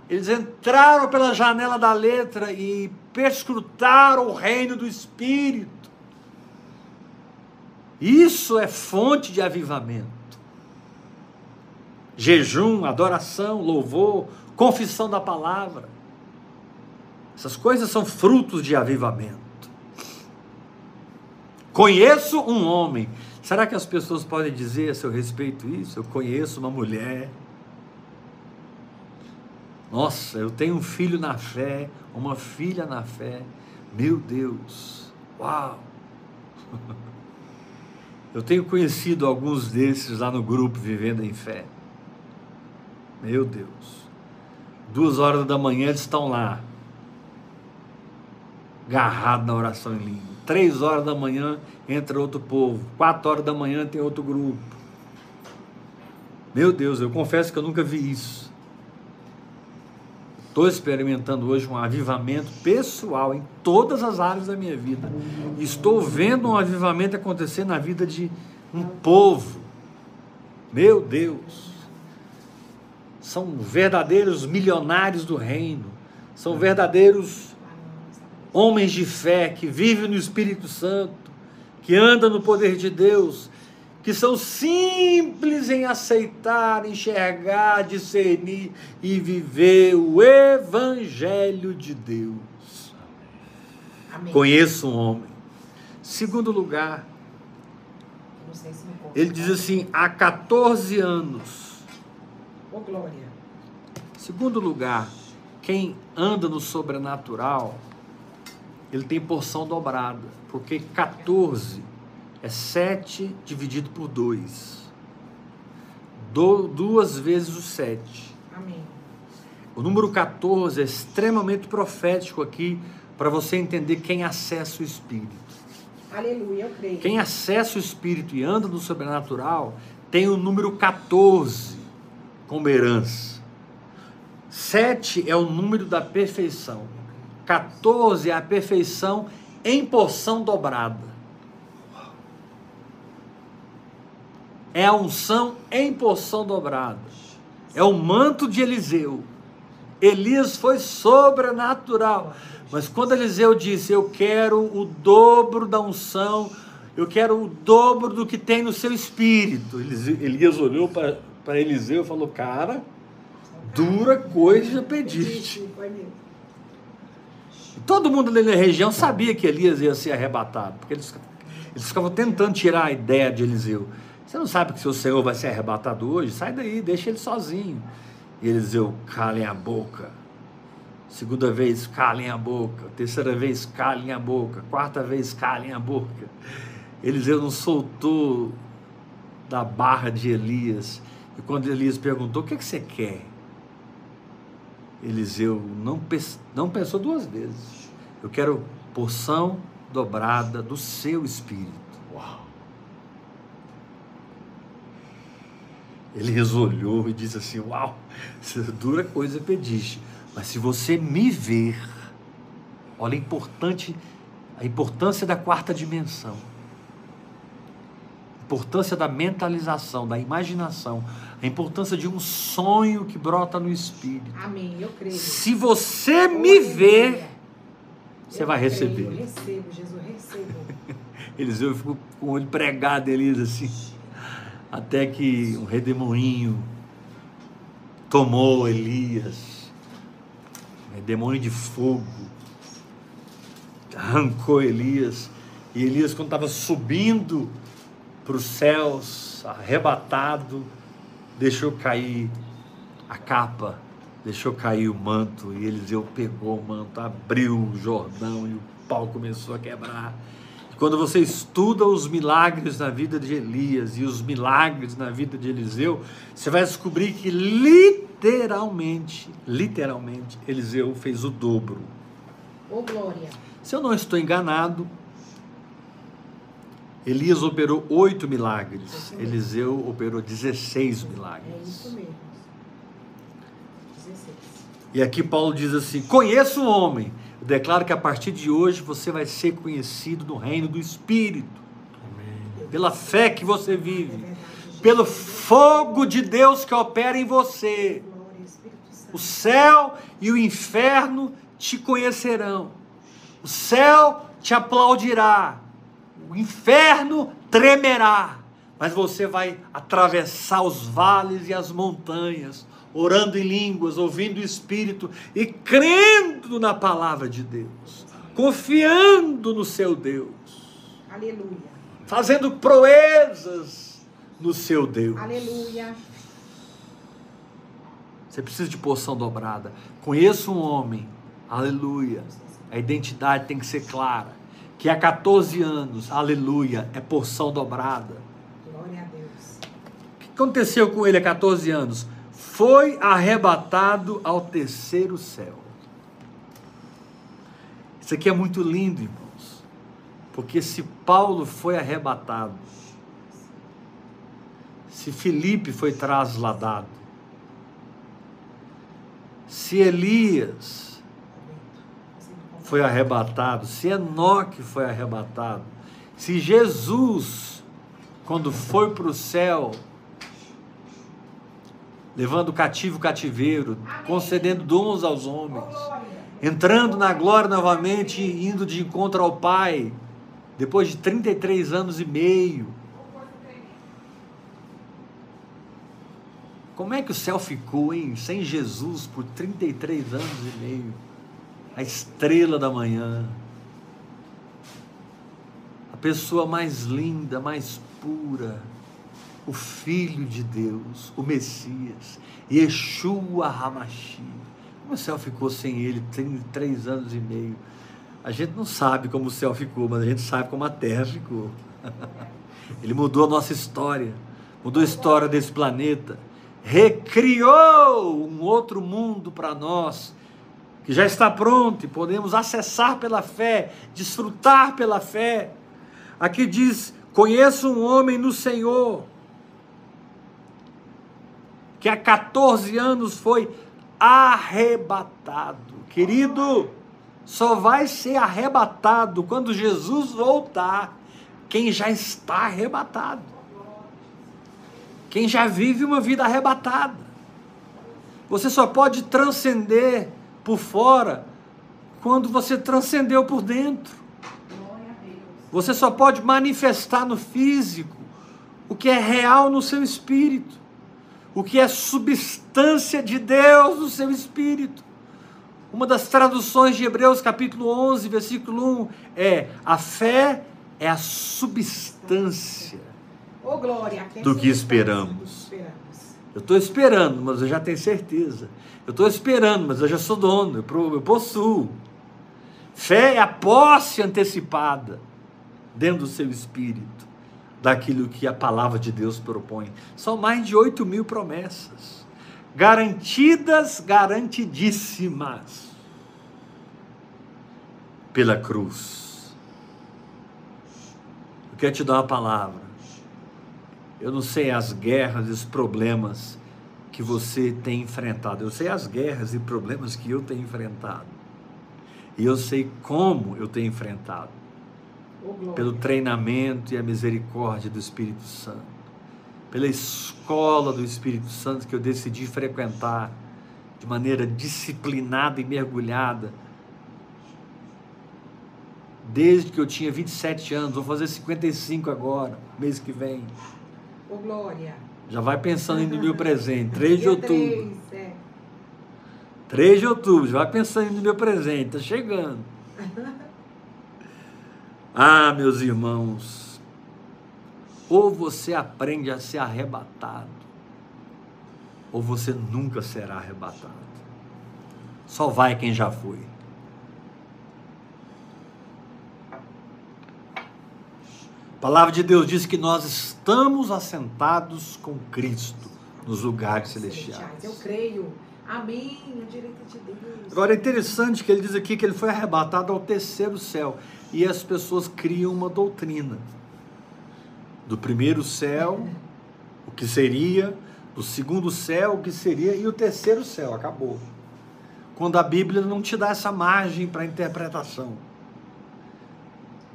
Eles entraram pela janela da letra e perscrutaram o reino do Espírito. Isso é fonte de avivamento jejum, adoração, louvor, confissão da palavra. Essas coisas são frutos de avivamento. Conheço um homem. Será que as pessoas podem dizer a seu respeito isso? Eu conheço uma mulher. Nossa, eu tenho um filho na fé, uma filha na fé. Meu Deus, uau! Eu tenho conhecido alguns desses lá no grupo Vivendo em Fé. Meu Deus. Duas horas da manhã eles estão lá, agarrados na oração em língua. Três horas da manhã entra outro povo. Quatro horas da manhã tem outro grupo. Meu Deus, eu confesso que eu nunca vi isso. Estou experimentando hoje um avivamento pessoal em todas as áreas da minha vida. Estou vendo um avivamento acontecer na vida de um povo. Meu Deus. São verdadeiros milionários do reino. São verdadeiros homens de fé que vivem no Espírito Santo, que andam no poder de Deus, que são simples em aceitar, enxergar, discernir e viver o Evangelho de Deus. Amém. Conheço um homem. Segundo lugar, ele diz assim: há 14 anos. Oh, glória. Segundo lugar, quem anda no sobrenatural, ele tem porção dobrada, porque 14 é 7 dividido por 2. Do, duas vezes o 7. Amém. O número 14 é extremamente profético aqui para você entender quem acessa o Espírito. Aleluia, eu creio. Quem acessa o Espírito e anda no sobrenatural tem o número 14 como herança. 7 é o número da perfeição. 14 é a perfeição em porção dobrada. é a unção em porção dobrada. É o manto de Eliseu. Elias foi sobrenatural. Mas quando Eliseu disse: Eu quero o dobro da unção, eu quero o dobro do que tem no seu espírito. Elias olhou para Eliseu e falou: Cara, dura coisa pediste. Todo mundo ali na região sabia que Elias ia ser arrebatado, porque eles, eles ficavam tentando tirar a ideia de Eliseu. Você não sabe que seu Senhor vai ser arrebatado hoje? Sai daí, deixa ele sozinho. E Eliseu, calem a boca. Segunda vez, calem a boca. Terceira vez, calem a boca. Quarta vez, calem a boca. Eliseu não soltou da barra de Elias. E quando Elias perguntou: O que, é que você quer? Eliseu não, não pensou duas vezes. Eu quero porção dobrada do seu espírito. Ele olhou e disse assim: Uau, isso é dura coisa pediste. Mas se você me ver, olha a, importante, a importância da quarta dimensão, importância da mentalização, da imaginação, a importância de um sonho que brota no espírito. Amém, eu creio. Se você me ver, você eu vai creio, receber. Eu recebo, Jesus, recebo. Eliseu ficou com o olho pregado, Elias, assim até que um redemoinho tomou Elias, um redemoinho de fogo, arrancou Elias, e Elias, quando estava subindo para os céus, arrebatado, deixou cair a capa, deixou cair o manto, e Eliseu pegou o manto, abriu o Jordão e o pau começou a quebrar. Quando você estuda os milagres na vida de Elias e os milagres na vida de Eliseu, você vai descobrir que literalmente, literalmente, Eliseu fez o dobro. Ô oh, glória. Se eu não estou enganado, Elias operou oito milagres, Eliseu operou 16 milagres. É isso mesmo. 16. E aqui Paulo diz assim: Conheço um homem eu declaro que a partir de hoje você vai ser conhecido no reino do Espírito. Amém. Pela fé que você vive. Pelo fogo de Deus que opera em você. O céu e o inferno te conhecerão. O céu te aplaudirá. O inferno tremerá. Mas você vai atravessar os vales e as montanhas orando em línguas, ouvindo o Espírito e crendo na palavra de Deus, confiando no seu Deus. Aleluia. Fazendo proezas no seu Deus. Aleluia. Você precisa de porção dobrada. Conheço um homem, aleluia. A identidade tem que ser clara. Que há 14 anos, aleluia, é porção dobrada. Glória a Deus. O que aconteceu com ele há 14 anos? foi arrebatado ao terceiro céu. Isso aqui é muito lindo, irmãos, porque se Paulo foi arrebatado, se Filipe foi trasladado, se Elias foi arrebatado, se Enoque foi arrebatado, se Jesus, quando foi para o céu, levando cativo o cativeiro, concedendo dons aos homens, entrando na glória novamente, indo de encontro ao Pai, depois de 33 anos e meio. Como é que o céu ficou, hein? Sem Jesus por 33 anos e meio. A estrela da manhã. A pessoa mais linda, mais pura o Filho de Deus, o Messias, Yeshua Hamashi. Como o céu ficou sem ele três anos e meio? A gente não sabe como o céu ficou, mas a gente sabe como a terra ficou. Ele mudou a nossa história, mudou a história desse planeta, recriou um outro mundo para nós, que já está pronto e podemos acessar pela fé, desfrutar pela fé. Aqui diz: Conheço um homem no Senhor que há 14 anos foi arrebatado. Querido, só vai ser arrebatado quando Jesus voltar quem já está arrebatado. Quem já vive uma vida arrebatada. Você só pode transcender por fora quando você transcendeu por dentro. Você só pode manifestar no físico o que é real no seu espírito o que é substância de Deus no seu espírito. Uma das traduções de Hebreus capítulo 11, versículo 1 é: a fé é a substância oh, glória, do que esperamos. Eu estou esperando, mas eu já tenho certeza. Eu estou esperando, mas eu já sou dono, eu possuo. Fé é a posse antecipada dentro do seu espírito daquilo que a palavra de Deus propõe. São mais de 8 mil promessas, garantidas, garantidíssimas pela cruz. Eu quero te dar uma palavra. Eu não sei as guerras e os problemas que você tem enfrentado. Eu sei as guerras e problemas que eu tenho enfrentado. E eu sei como eu tenho enfrentado pelo treinamento e a misericórdia do Espírito Santo, pela escola do Espírito Santo que eu decidi frequentar de maneira disciplinada e mergulhada. Desde que eu tinha 27 anos, vou fazer 55 agora, mês que vem. Ô, Glória. Já vai pensando no meu presente, 3 de outubro. 3, é. 3 de outubro, já vai pensando no meu presente, tá chegando. Ah, meus irmãos, ou você aprende a ser arrebatado, ou você nunca será arrebatado. Só vai quem já foi. Palavra de Deus diz que nós estamos assentados com Cristo nos lugares celestiais. Eu creio. Amém. A direita de Deus. Agora é interessante que ele diz aqui que ele foi arrebatado ao terceiro céu e as pessoas criam uma doutrina do primeiro céu, o que seria, do segundo céu, o que seria, e o terceiro céu, acabou. Quando a Bíblia não te dá essa margem para interpretação.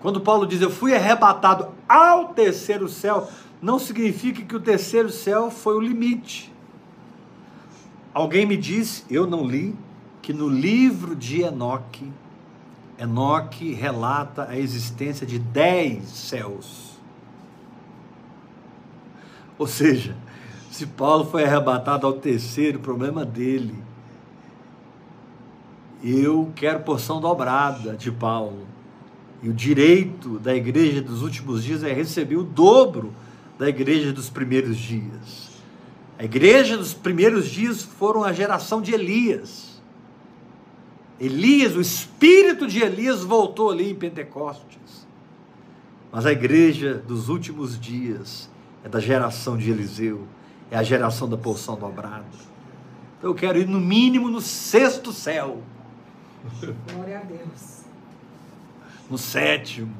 Quando Paulo diz eu fui arrebatado ao terceiro céu, não significa que o terceiro céu foi o limite. Alguém me disse, eu não li, que no livro de Enoque, Enoque relata a existência de dez céus. Ou seja, se Paulo foi arrebatado ao terceiro, problema dele. Eu quero porção dobrada de Paulo. E o direito da igreja dos últimos dias é receber o dobro da igreja dos primeiros dias. A igreja dos primeiros dias foram a geração de Elias. Elias, o espírito de Elias voltou ali em Pentecostes. Mas a igreja dos últimos dias é da geração de Eliseu, é a geração da porção dobrada. Eu quero ir no mínimo no sexto céu, Glória a Deus. No sétimo.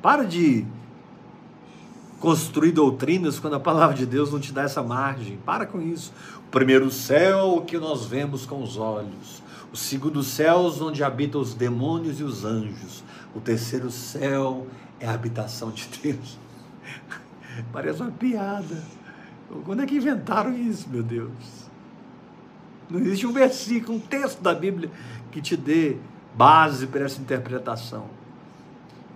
Para de construir doutrinas quando a palavra de Deus não te dá essa margem. Para com isso. O primeiro céu que nós vemos com os olhos. O segundo céu onde habitam os demônios e os anjos. O terceiro céu é a habitação de Deus. Parece uma piada. Quando é que inventaram isso, meu Deus? Não existe um versículo, um texto da Bíblia que te dê base para essa interpretação.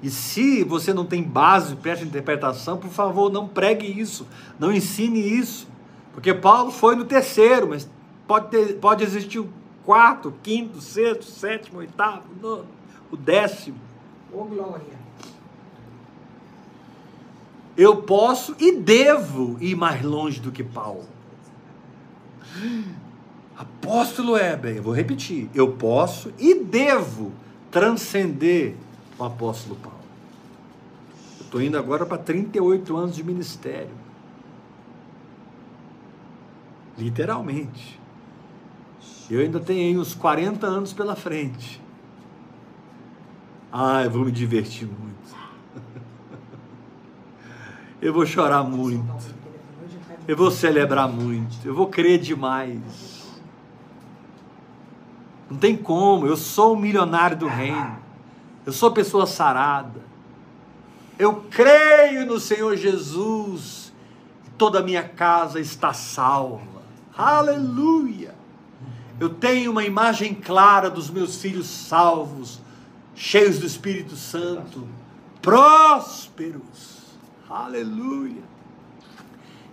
E se você não tem base para essa interpretação, por favor, não pregue isso, não ensine isso. Porque Paulo foi no terceiro, mas pode, ter, pode existir o quarto, o quinto, o sexto, o sétimo, oitavo, o nono, o décimo. Ô, glória. Eu posso e devo ir mais longe do que Paulo. Apóstolo eu vou repetir. Eu posso e devo transcender o apóstolo Paulo. Eu estou indo agora para 38 anos de ministério. Literalmente. Eu ainda tenho uns 40 anos pela frente. Ah, eu vou me divertir muito. Eu vou chorar muito. Eu vou celebrar muito. Eu vou crer demais. Não tem como. Eu sou um milionário do reino. Eu sou pessoa sarada. Eu creio no Senhor Jesus. Toda a minha casa está salva. Aleluia. Eu tenho uma imagem clara dos meus filhos salvos, cheios do Espírito Santo, prósperos. Aleluia.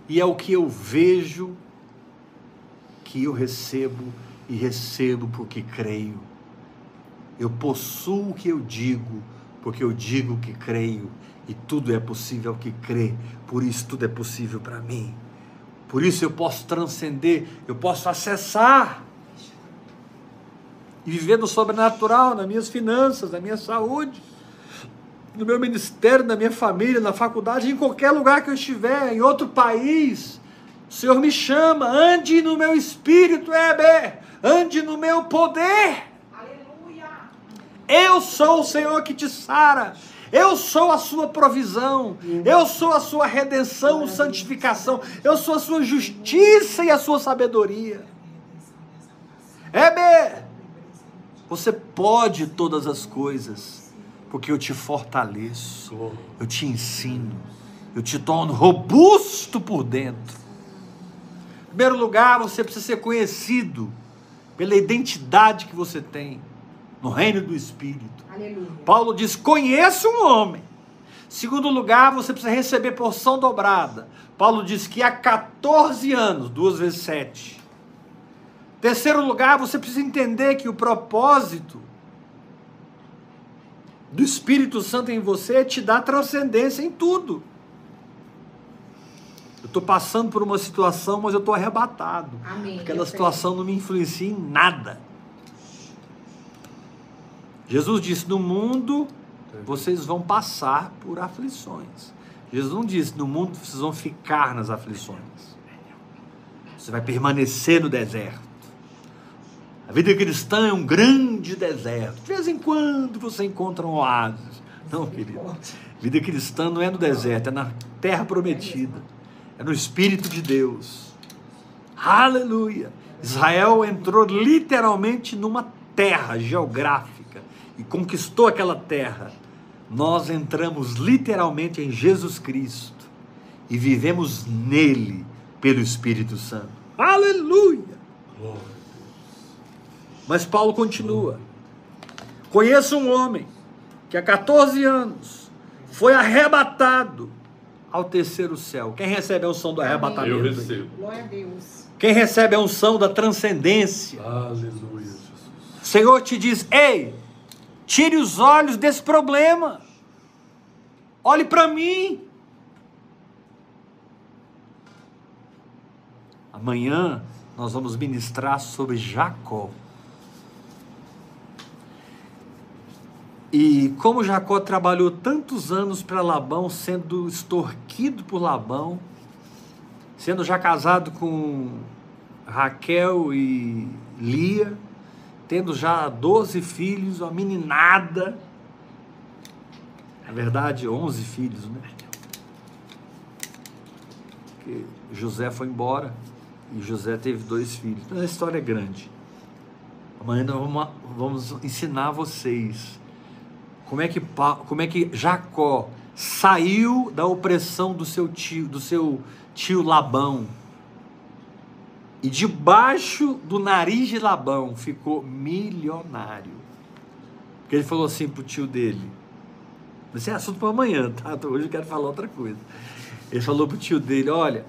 E é o que eu vejo que eu recebo e recebo porque creio. Eu possuo o que eu digo, porque eu digo que creio, e tudo é possível que crê, por isso tudo é possível para mim. Por isso eu posso transcender, eu posso acessar e viver no sobrenatural, nas minhas finanças, na minha saúde, no meu ministério, na minha família, na faculdade, em qualquer lugar que eu estiver, em outro país. O Senhor me chama, ande no meu espírito, Heber, ande no meu poder. Aleluia. Eu sou o Senhor que te sara. Eu sou a sua provisão. Eu sou a sua redenção, santificação. Eu sou a sua justiça e a sua sabedoria. Heber, você pode todas as coisas, porque eu te fortaleço, eu te ensino, eu te torno robusto por dentro. Em primeiro lugar, você precisa ser conhecido pela identidade que você tem no reino do Espírito. Aleluia. Paulo diz: conheça um homem. Segundo lugar, você precisa receber porção dobrada. Paulo diz que há 14 anos, duas vezes sete. Terceiro lugar, você precisa entender que o propósito do Espírito Santo em você é te dar transcendência em tudo. Eu estou passando por uma situação, mas eu estou arrebatado. Amém. Aquela situação não me influencia em nada. Jesus disse: No mundo vocês vão passar por aflições. Jesus não disse: No mundo vocês vão ficar nas aflições. Você vai permanecer no deserto. A vida cristã é um grande deserto. De vez em quando você encontra um oásis. Não, querido. Vida cristã não é no deserto, é na terra prometida. É no Espírito de Deus. Aleluia! Israel entrou literalmente numa terra geográfica e conquistou aquela terra. Nós entramos literalmente em Jesus Cristo e vivemos nele pelo Espírito Santo. Aleluia! Mas Paulo continua. Conheço um homem que há 14 anos foi arrebatado ao terceiro céu. Quem recebe a unção do arrebatamento? Eu recebo. Glória a Deus. Quem recebe a unção da transcendência? Aleluia, Jesus. O Senhor te diz: ei, tire os olhos desse problema. Olhe para mim. Amanhã nós vamos ministrar sobre Jacó. E como Jacó trabalhou tantos anos para Labão, sendo extorquido por Labão, sendo já casado com Raquel e Lia, tendo já 12 filhos, uma meninada. Na verdade, 11 filhos, né? Porque José foi embora e José teve dois filhos. Mas a história é grande. Amanhã nós vamos ensinar vocês como é que como é que Jacó saiu da opressão do seu tio, do seu tio Labão. E debaixo do nariz de Labão ficou milionário. Porque ele falou assim pro tio dele: Isso é assunto para amanhã, tá? Hoje eu quero falar outra coisa. Ele falou pro tio dele: Olha,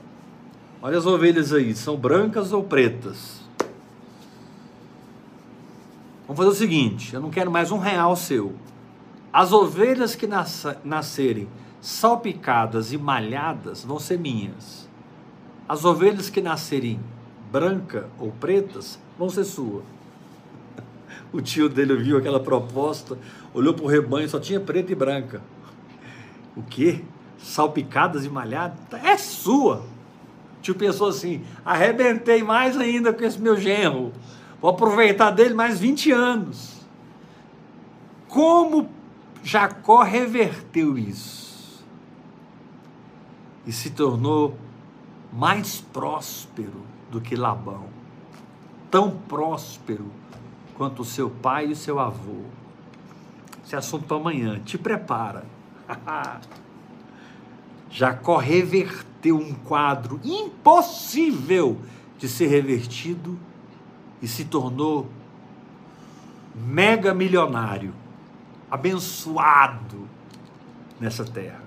olha as ovelhas aí, são brancas ou pretas? Vamos fazer o seguinte: eu não quero mais um real seu. As ovelhas que nascerem salpicadas e malhadas vão ser minhas. As ovelhas que nascerem branca ou pretas vão ser sua. O tio dele viu aquela proposta, olhou para o rebanho, só tinha preta e branca. O quê? Salpicadas e malhadas? É sua. O tio pensou assim: arrebentei mais ainda com esse meu genro. Vou aproveitar dele mais 20 anos. Como Jacó reverteu isso e se tornou mais próspero do que Labão, tão próspero quanto o seu pai e o seu avô. Esse assunto amanhã, te prepara. Jacó reverteu um quadro impossível de ser revertido e se tornou mega milionário abençoado nessa terra.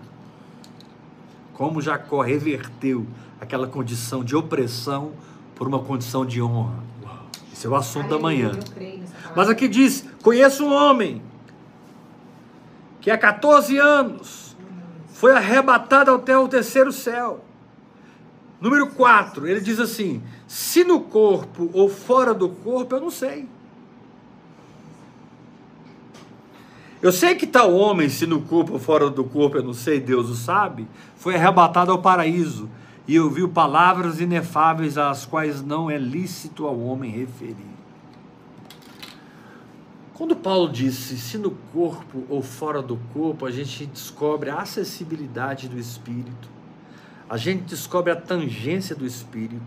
Como Jacó reverteu aquela condição de opressão por uma condição de honra. Esse é o assunto da manhã. Mas aqui diz: conheço um homem que há 14 anos foi arrebatado até o terceiro céu. Número 4, ele diz assim: se no corpo ou fora do corpo, eu não sei. Eu sei que tal homem, se no corpo ou fora do corpo, eu não sei, Deus o sabe, foi arrebatado ao paraíso e ouviu palavras inefáveis às quais não é lícito ao homem referir. Quando Paulo disse se no corpo ou fora do corpo, a gente descobre a acessibilidade do Espírito, a gente descobre a tangência do Espírito,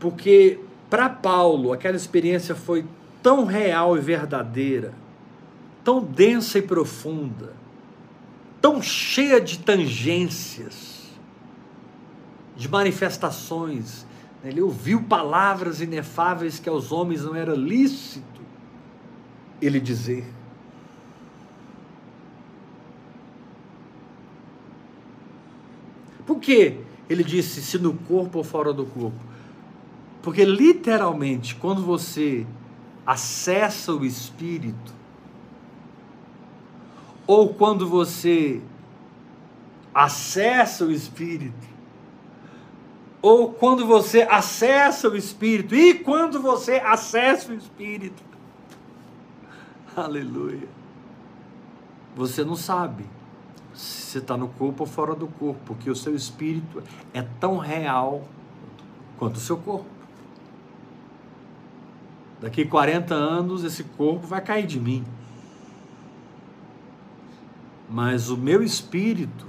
porque para Paulo aquela experiência foi tão real e verdadeira tão densa e profunda, tão cheia de tangências, de manifestações. Né? Ele ouviu palavras inefáveis que aos homens não era lícito ele dizer. Por que ele disse se no corpo ou fora do corpo? Porque literalmente, quando você acessa o Espírito, ou quando você acessa o Espírito, ou quando você acessa o Espírito, e quando você acessa o Espírito, aleluia, você não sabe se está no corpo ou fora do corpo, porque o seu espírito é tão real quanto o seu corpo. Daqui 40 anos, esse corpo vai cair de mim. Mas o meu espírito,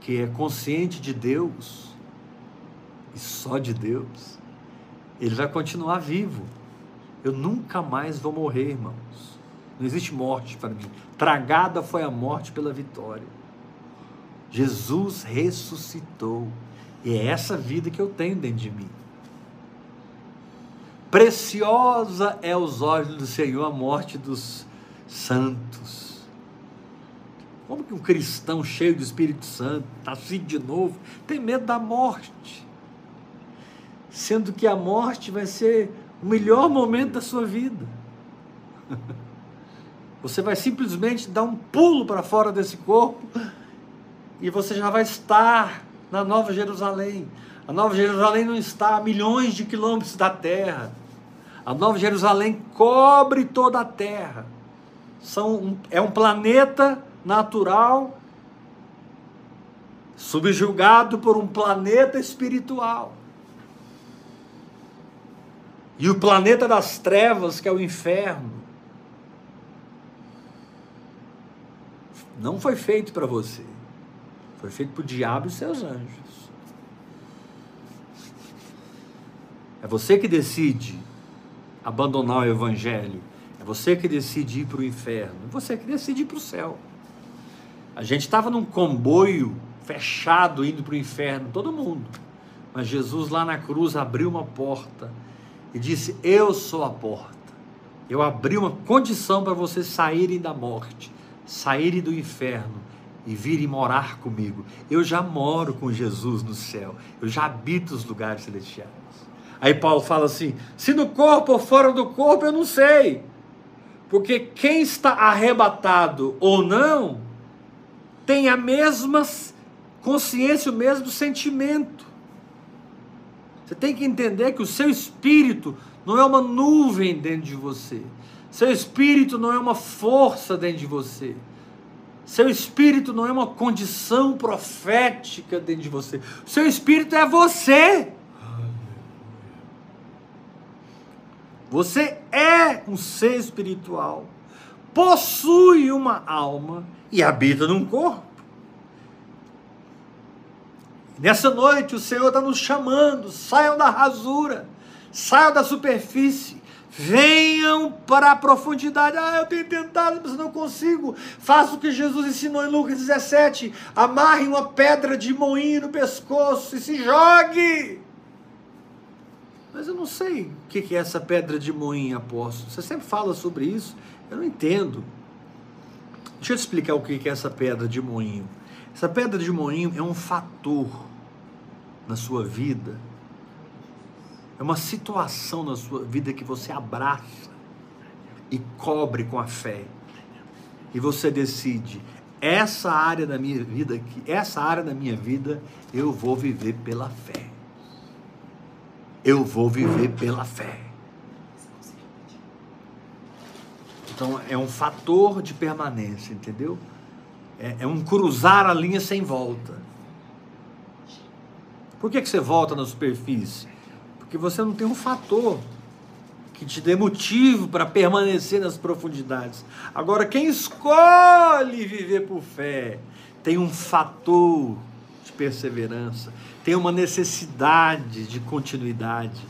que é consciente de Deus, e só de Deus, ele vai continuar vivo. Eu nunca mais vou morrer, irmãos. Não existe morte para mim. Tragada foi a morte pela vitória. Jesus ressuscitou. E é essa vida que eu tenho dentro de mim. Preciosa é aos olhos do Senhor a morte dos santos. Como que um cristão cheio do Espírito Santo, nascido de novo, tem medo da morte? Sendo que a morte vai ser o melhor momento da sua vida. Você vai simplesmente dar um pulo para fora desse corpo e você já vai estar na Nova Jerusalém. A Nova Jerusalém não está a milhões de quilômetros da terra. A Nova Jerusalém cobre toda a terra. São um, é um planeta natural subjugado por um planeta espiritual. E o planeta das trevas, que é o inferno, não foi feito para você. Foi feito para o diabo e seus anjos. É você que decide abandonar o evangelho. É você que decide ir para o inferno. É você que decide ir para o céu. A gente estava num comboio fechado indo para o inferno, todo mundo. Mas Jesus lá na cruz abriu uma porta e disse: Eu sou a porta. Eu abri uma condição para vocês saírem da morte, saírem do inferno e virem morar comigo. Eu já moro com Jesus no céu. Eu já habito os lugares celestiais. Aí Paulo fala assim: se no corpo ou fora do corpo, eu não sei. Porque quem está arrebatado ou não, tem a mesma consciência, o mesmo sentimento. Você tem que entender que o seu espírito não é uma nuvem dentro de você. Seu espírito não é uma força dentro de você. Seu espírito não é uma condição profética dentro de você. Seu espírito é você. Você é um ser espiritual, possui uma alma e habita num corpo. Nessa noite o Senhor está nos chamando, saiam da rasura, saiam da superfície, venham para a profundidade. Ah, eu tenho tentado, mas não consigo. Faça o que Jesus ensinou em Lucas 17: amarre uma pedra de moinho no pescoço e se jogue. Mas eu não sei o que é essa pedra de moinho, apóstolo. Você sempre fala sobre isso, eu não entendo. Deixa eu te explicar o que é essa pedra de moinho. Essa pedra de moinho é um fator na sua vida, é uma situação na sua vida que você abraça e cobre com a fé. E você decide, essa área da minha vida, essa área da minha vida, eu vou viver pela fé eu vou viver pela fé. Então é um fator de permanência, entendeu? É, é, um cruzar a linha sem volta. Por que, que você volta na superfície? Porque você não tem um fator que te dê motivo para permanecer nas profundidades. Agora, quem escolhe viver por fé tem um fator de perseverança, tem uma necessidade de continuidade.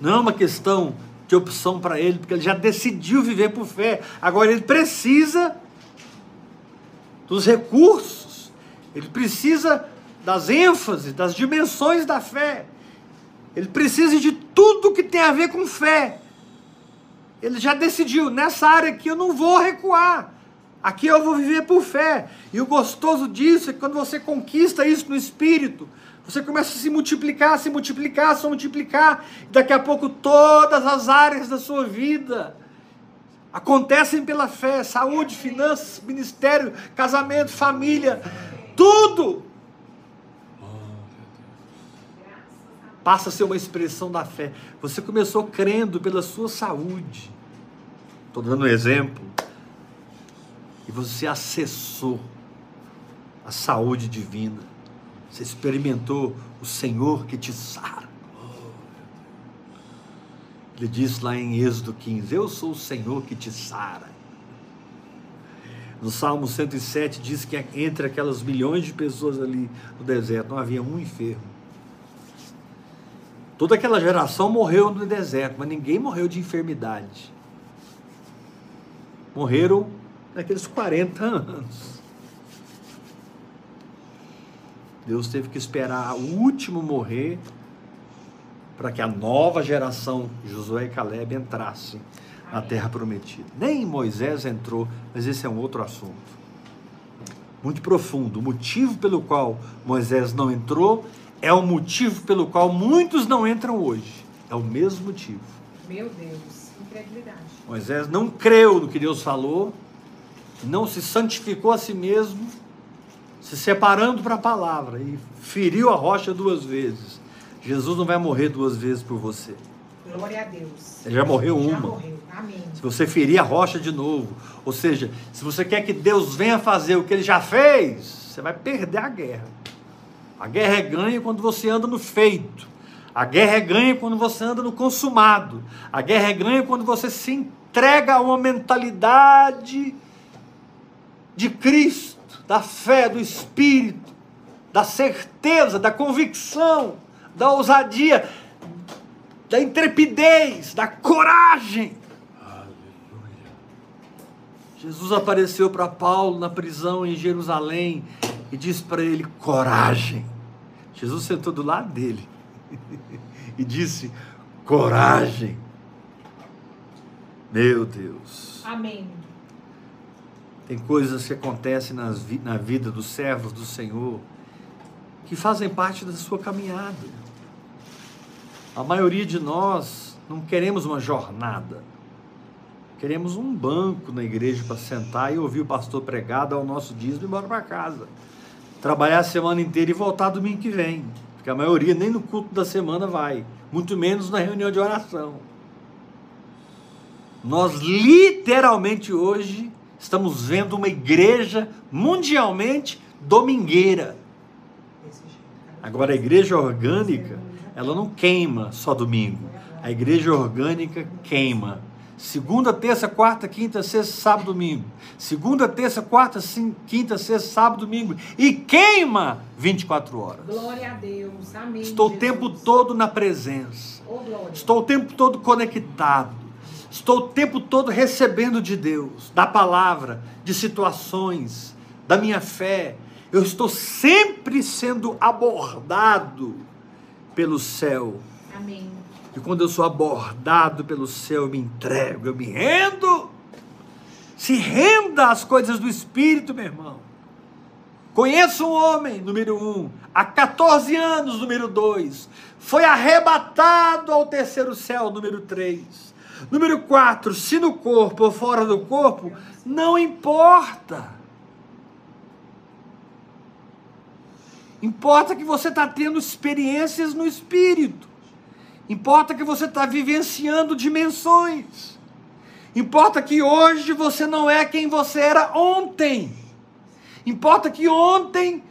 Não é uma questão de opção para ele, porque ele já decidiu viver por fé. Agora ele precisa dos recursos, ele precisa das ênfases, das dimensões da fé. Ele precisa de tudo que tem a ver com fé. Ele já decidiu, nessa área aqui eu não vou recuar. Aqui eu vou viver por fé. E o gostoso disso é que quando você conquista isso no espírito, você começa a se multiplicar, se multiplicar, se multiplicar. Daqui a pouco todas as áreas da sua vida acontecem pela fé: saúde, finanças, ministério, casamento, família, tudo. Passa a ser uma expressão da fé. Você começou crendo pela sua saúde. Estou dando um exemplo. E você acessou a saúde divina você experimentou o Senhor que te sara. Ele diz lá em Êxodo 15: Eu sou o Senhor que te sara. No Salmo 107 diz que entre aquelas milhões de pessoas ali no deserto não havia um enfermo. Toda aquela geração morreu no deserto, mas ninguém morreu de enfermidade. Morreram naqueles 40 anos. Deus teve que esperar o último morrer para que a nova geração, Josué e Caleb, entrasse na terra prometida. Nem Moisés entrou, mas esse é um outro assunto. Muito profundo. O motivo pelo qual Moisés não entrou é o motivo pelo qual muitos não entram hoje. É o mesmo motivo. Meu Deus, incredulidade. Moisés não creu no que Deus falou, não se santificou a si mesmo se separando para a palavra e feriu a rocha duas vezes. Jesus não vai morrer duas vezes por você. Glória a Deus. Ele já morreu uma. Já morreu. Amém. Se você ferir a rocha de novo, ou seja, se você quer que Deus venha fazer o que ele já fez, você vai perder a guerra. A guerra é ganha quando você anda no feito. A guerra é ganha quando você anda no consumado. A guerra é ganha quando você se entrega a uma mentalidade de Cristo, da fé, do Espírito, da certeza, da convicção, da ousadia, da intrepidez, da coragem. Aleluia. Jesus apareceu para Paulo na prisão em Jerusalém e disse para ele: coragem. Jesus sentou do lado dele e disse: coragem. Meu Deus. Amém. Tem coisas que acontecem nas na vida dos servos do Senhor que fazem parte da sua caminhada. A maioria de nós não queremos uma jornada. Queremos um banco na igreja para sentar e ouvir o pastor pregar, dar o nosso dízimo e ir para casa. Trabalhar a semana inteira e voltar domingo que vem. Porque a maioria nem no culto da semana vai, muito menos na reunião de oração. Nós literalmente hoje estamos vendo uma igreja mundialmente domingueira. Agora a igreja orgânica, ela não queima só domingo. A igreja orgânica queima. Segunda, terça, quarta, quinta, sexta, sábado, domingo. Segunda, terça, quarta, quinta, sexta, sábado, domingo. E queima 24 horas. Glória a Deus. Amém. Estou o tempo todo na presença. Glória. Estou o tempo todo conectado. Estou o tempo todo recebendo de Deus, da palavra, de situações, da minha fé. Eu estou sempre sendo abordado pelo céu. Amém. E quando eu sou abordado pelo céu, eu me entrego, eu me rendo. Se renda às coisas do Espírito, meu irmão. Conheço um homem, número um, há 14 anos, número dois, foi arrebatado ao terceiro céu, número três. Número quatro, se no corpo ou fora do corpo, não importa. Importa que você está tendo experiências no Espírito. Importa que você está vivenciando dimensões. Importa que hoje você não é quem você era ontem. Importa que ontem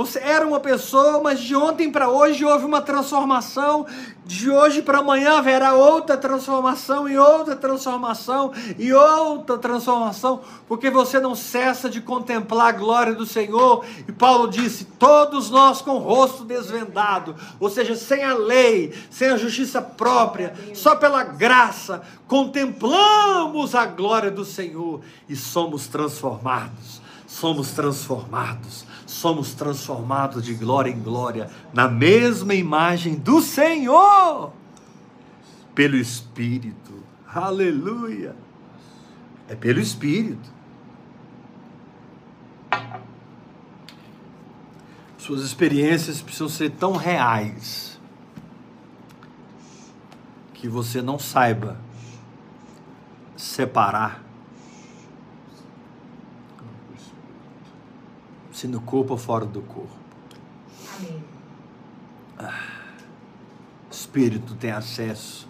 você era uma pessoa, mas de ontem para hoje houve uma transformação. De hoje para amanhã haverá outra transformação e outra transformação e outra transformação, porque você não cessa de contemplar a glória do Senhor. E Paulo disse: todos nós com o rosto desvendado, ou seja, sem a lei, sem a justiça própria, só pela graça, contemplamos a glória do Senhor e somos transformados somos transformados, somos transformados de glória em glória na mesma imagem do Senhor, pelo Espírito. Aleluia! É pelo Espírito. Suas experiências precisam ser tão reais que você não saiba separar se no corpo ou fora do corpo. Amém. Espírito tem acesso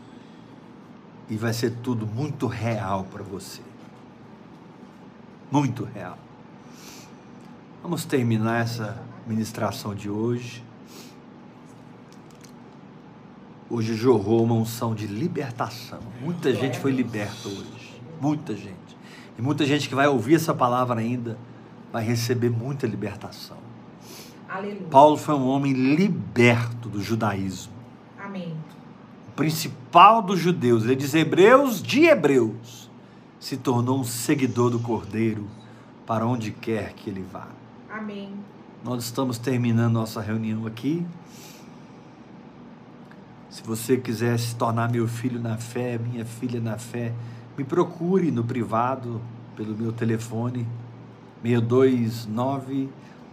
e vai ser tudo muito real para você. Muito real. Vamos terminar essa ministração de hoje. Hoje jorrou uma unção de libertação. Muita gente foi liberta hoje. Muita gente. E muita gente que vai ouvir essa palavra ainda vai receber muita libertação. Aleluia. Paulo foi um homem liberto do judaísmo. Amém. O principal dos judeus, ele diz hebreus de hebreus, se tornou um seguidor do Cordeiro para onde quer que ele vá. Amém. Nós estamos terminando nossa reunião aqui. Se você quiser se tornar meu filho na fé, minha filha na fé, me procure no privado pelo meu telefone 629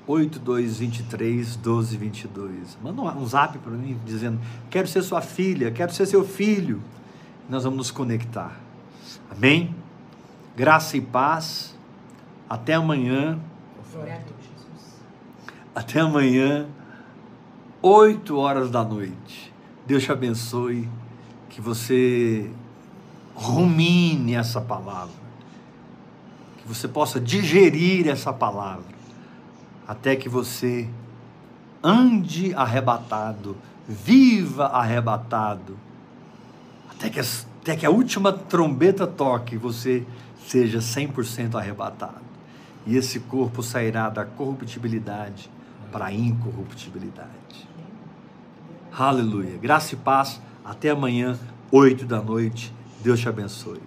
8223 1222. Manda um zap para mim dizendo: "Quero ser sua filha, quero ser seu filho". Nós vamos nos conectar. Amém? Graça e paz. Até amanhã. Até amanhã, 8 horas da noite. Deus te abençoe, que você rumine essa palavra, que você possa digerir essa palavra, até que você ande arrebatado viva arrebatado, até que, até que a última trombeta toque e você seja 100% arrebatado. E esse corpo sairá da corruptibilidade para a incorruptibilidade. Aleluia. Graça e paz. Até amanhã, 8 da noite. Deus te abençoe.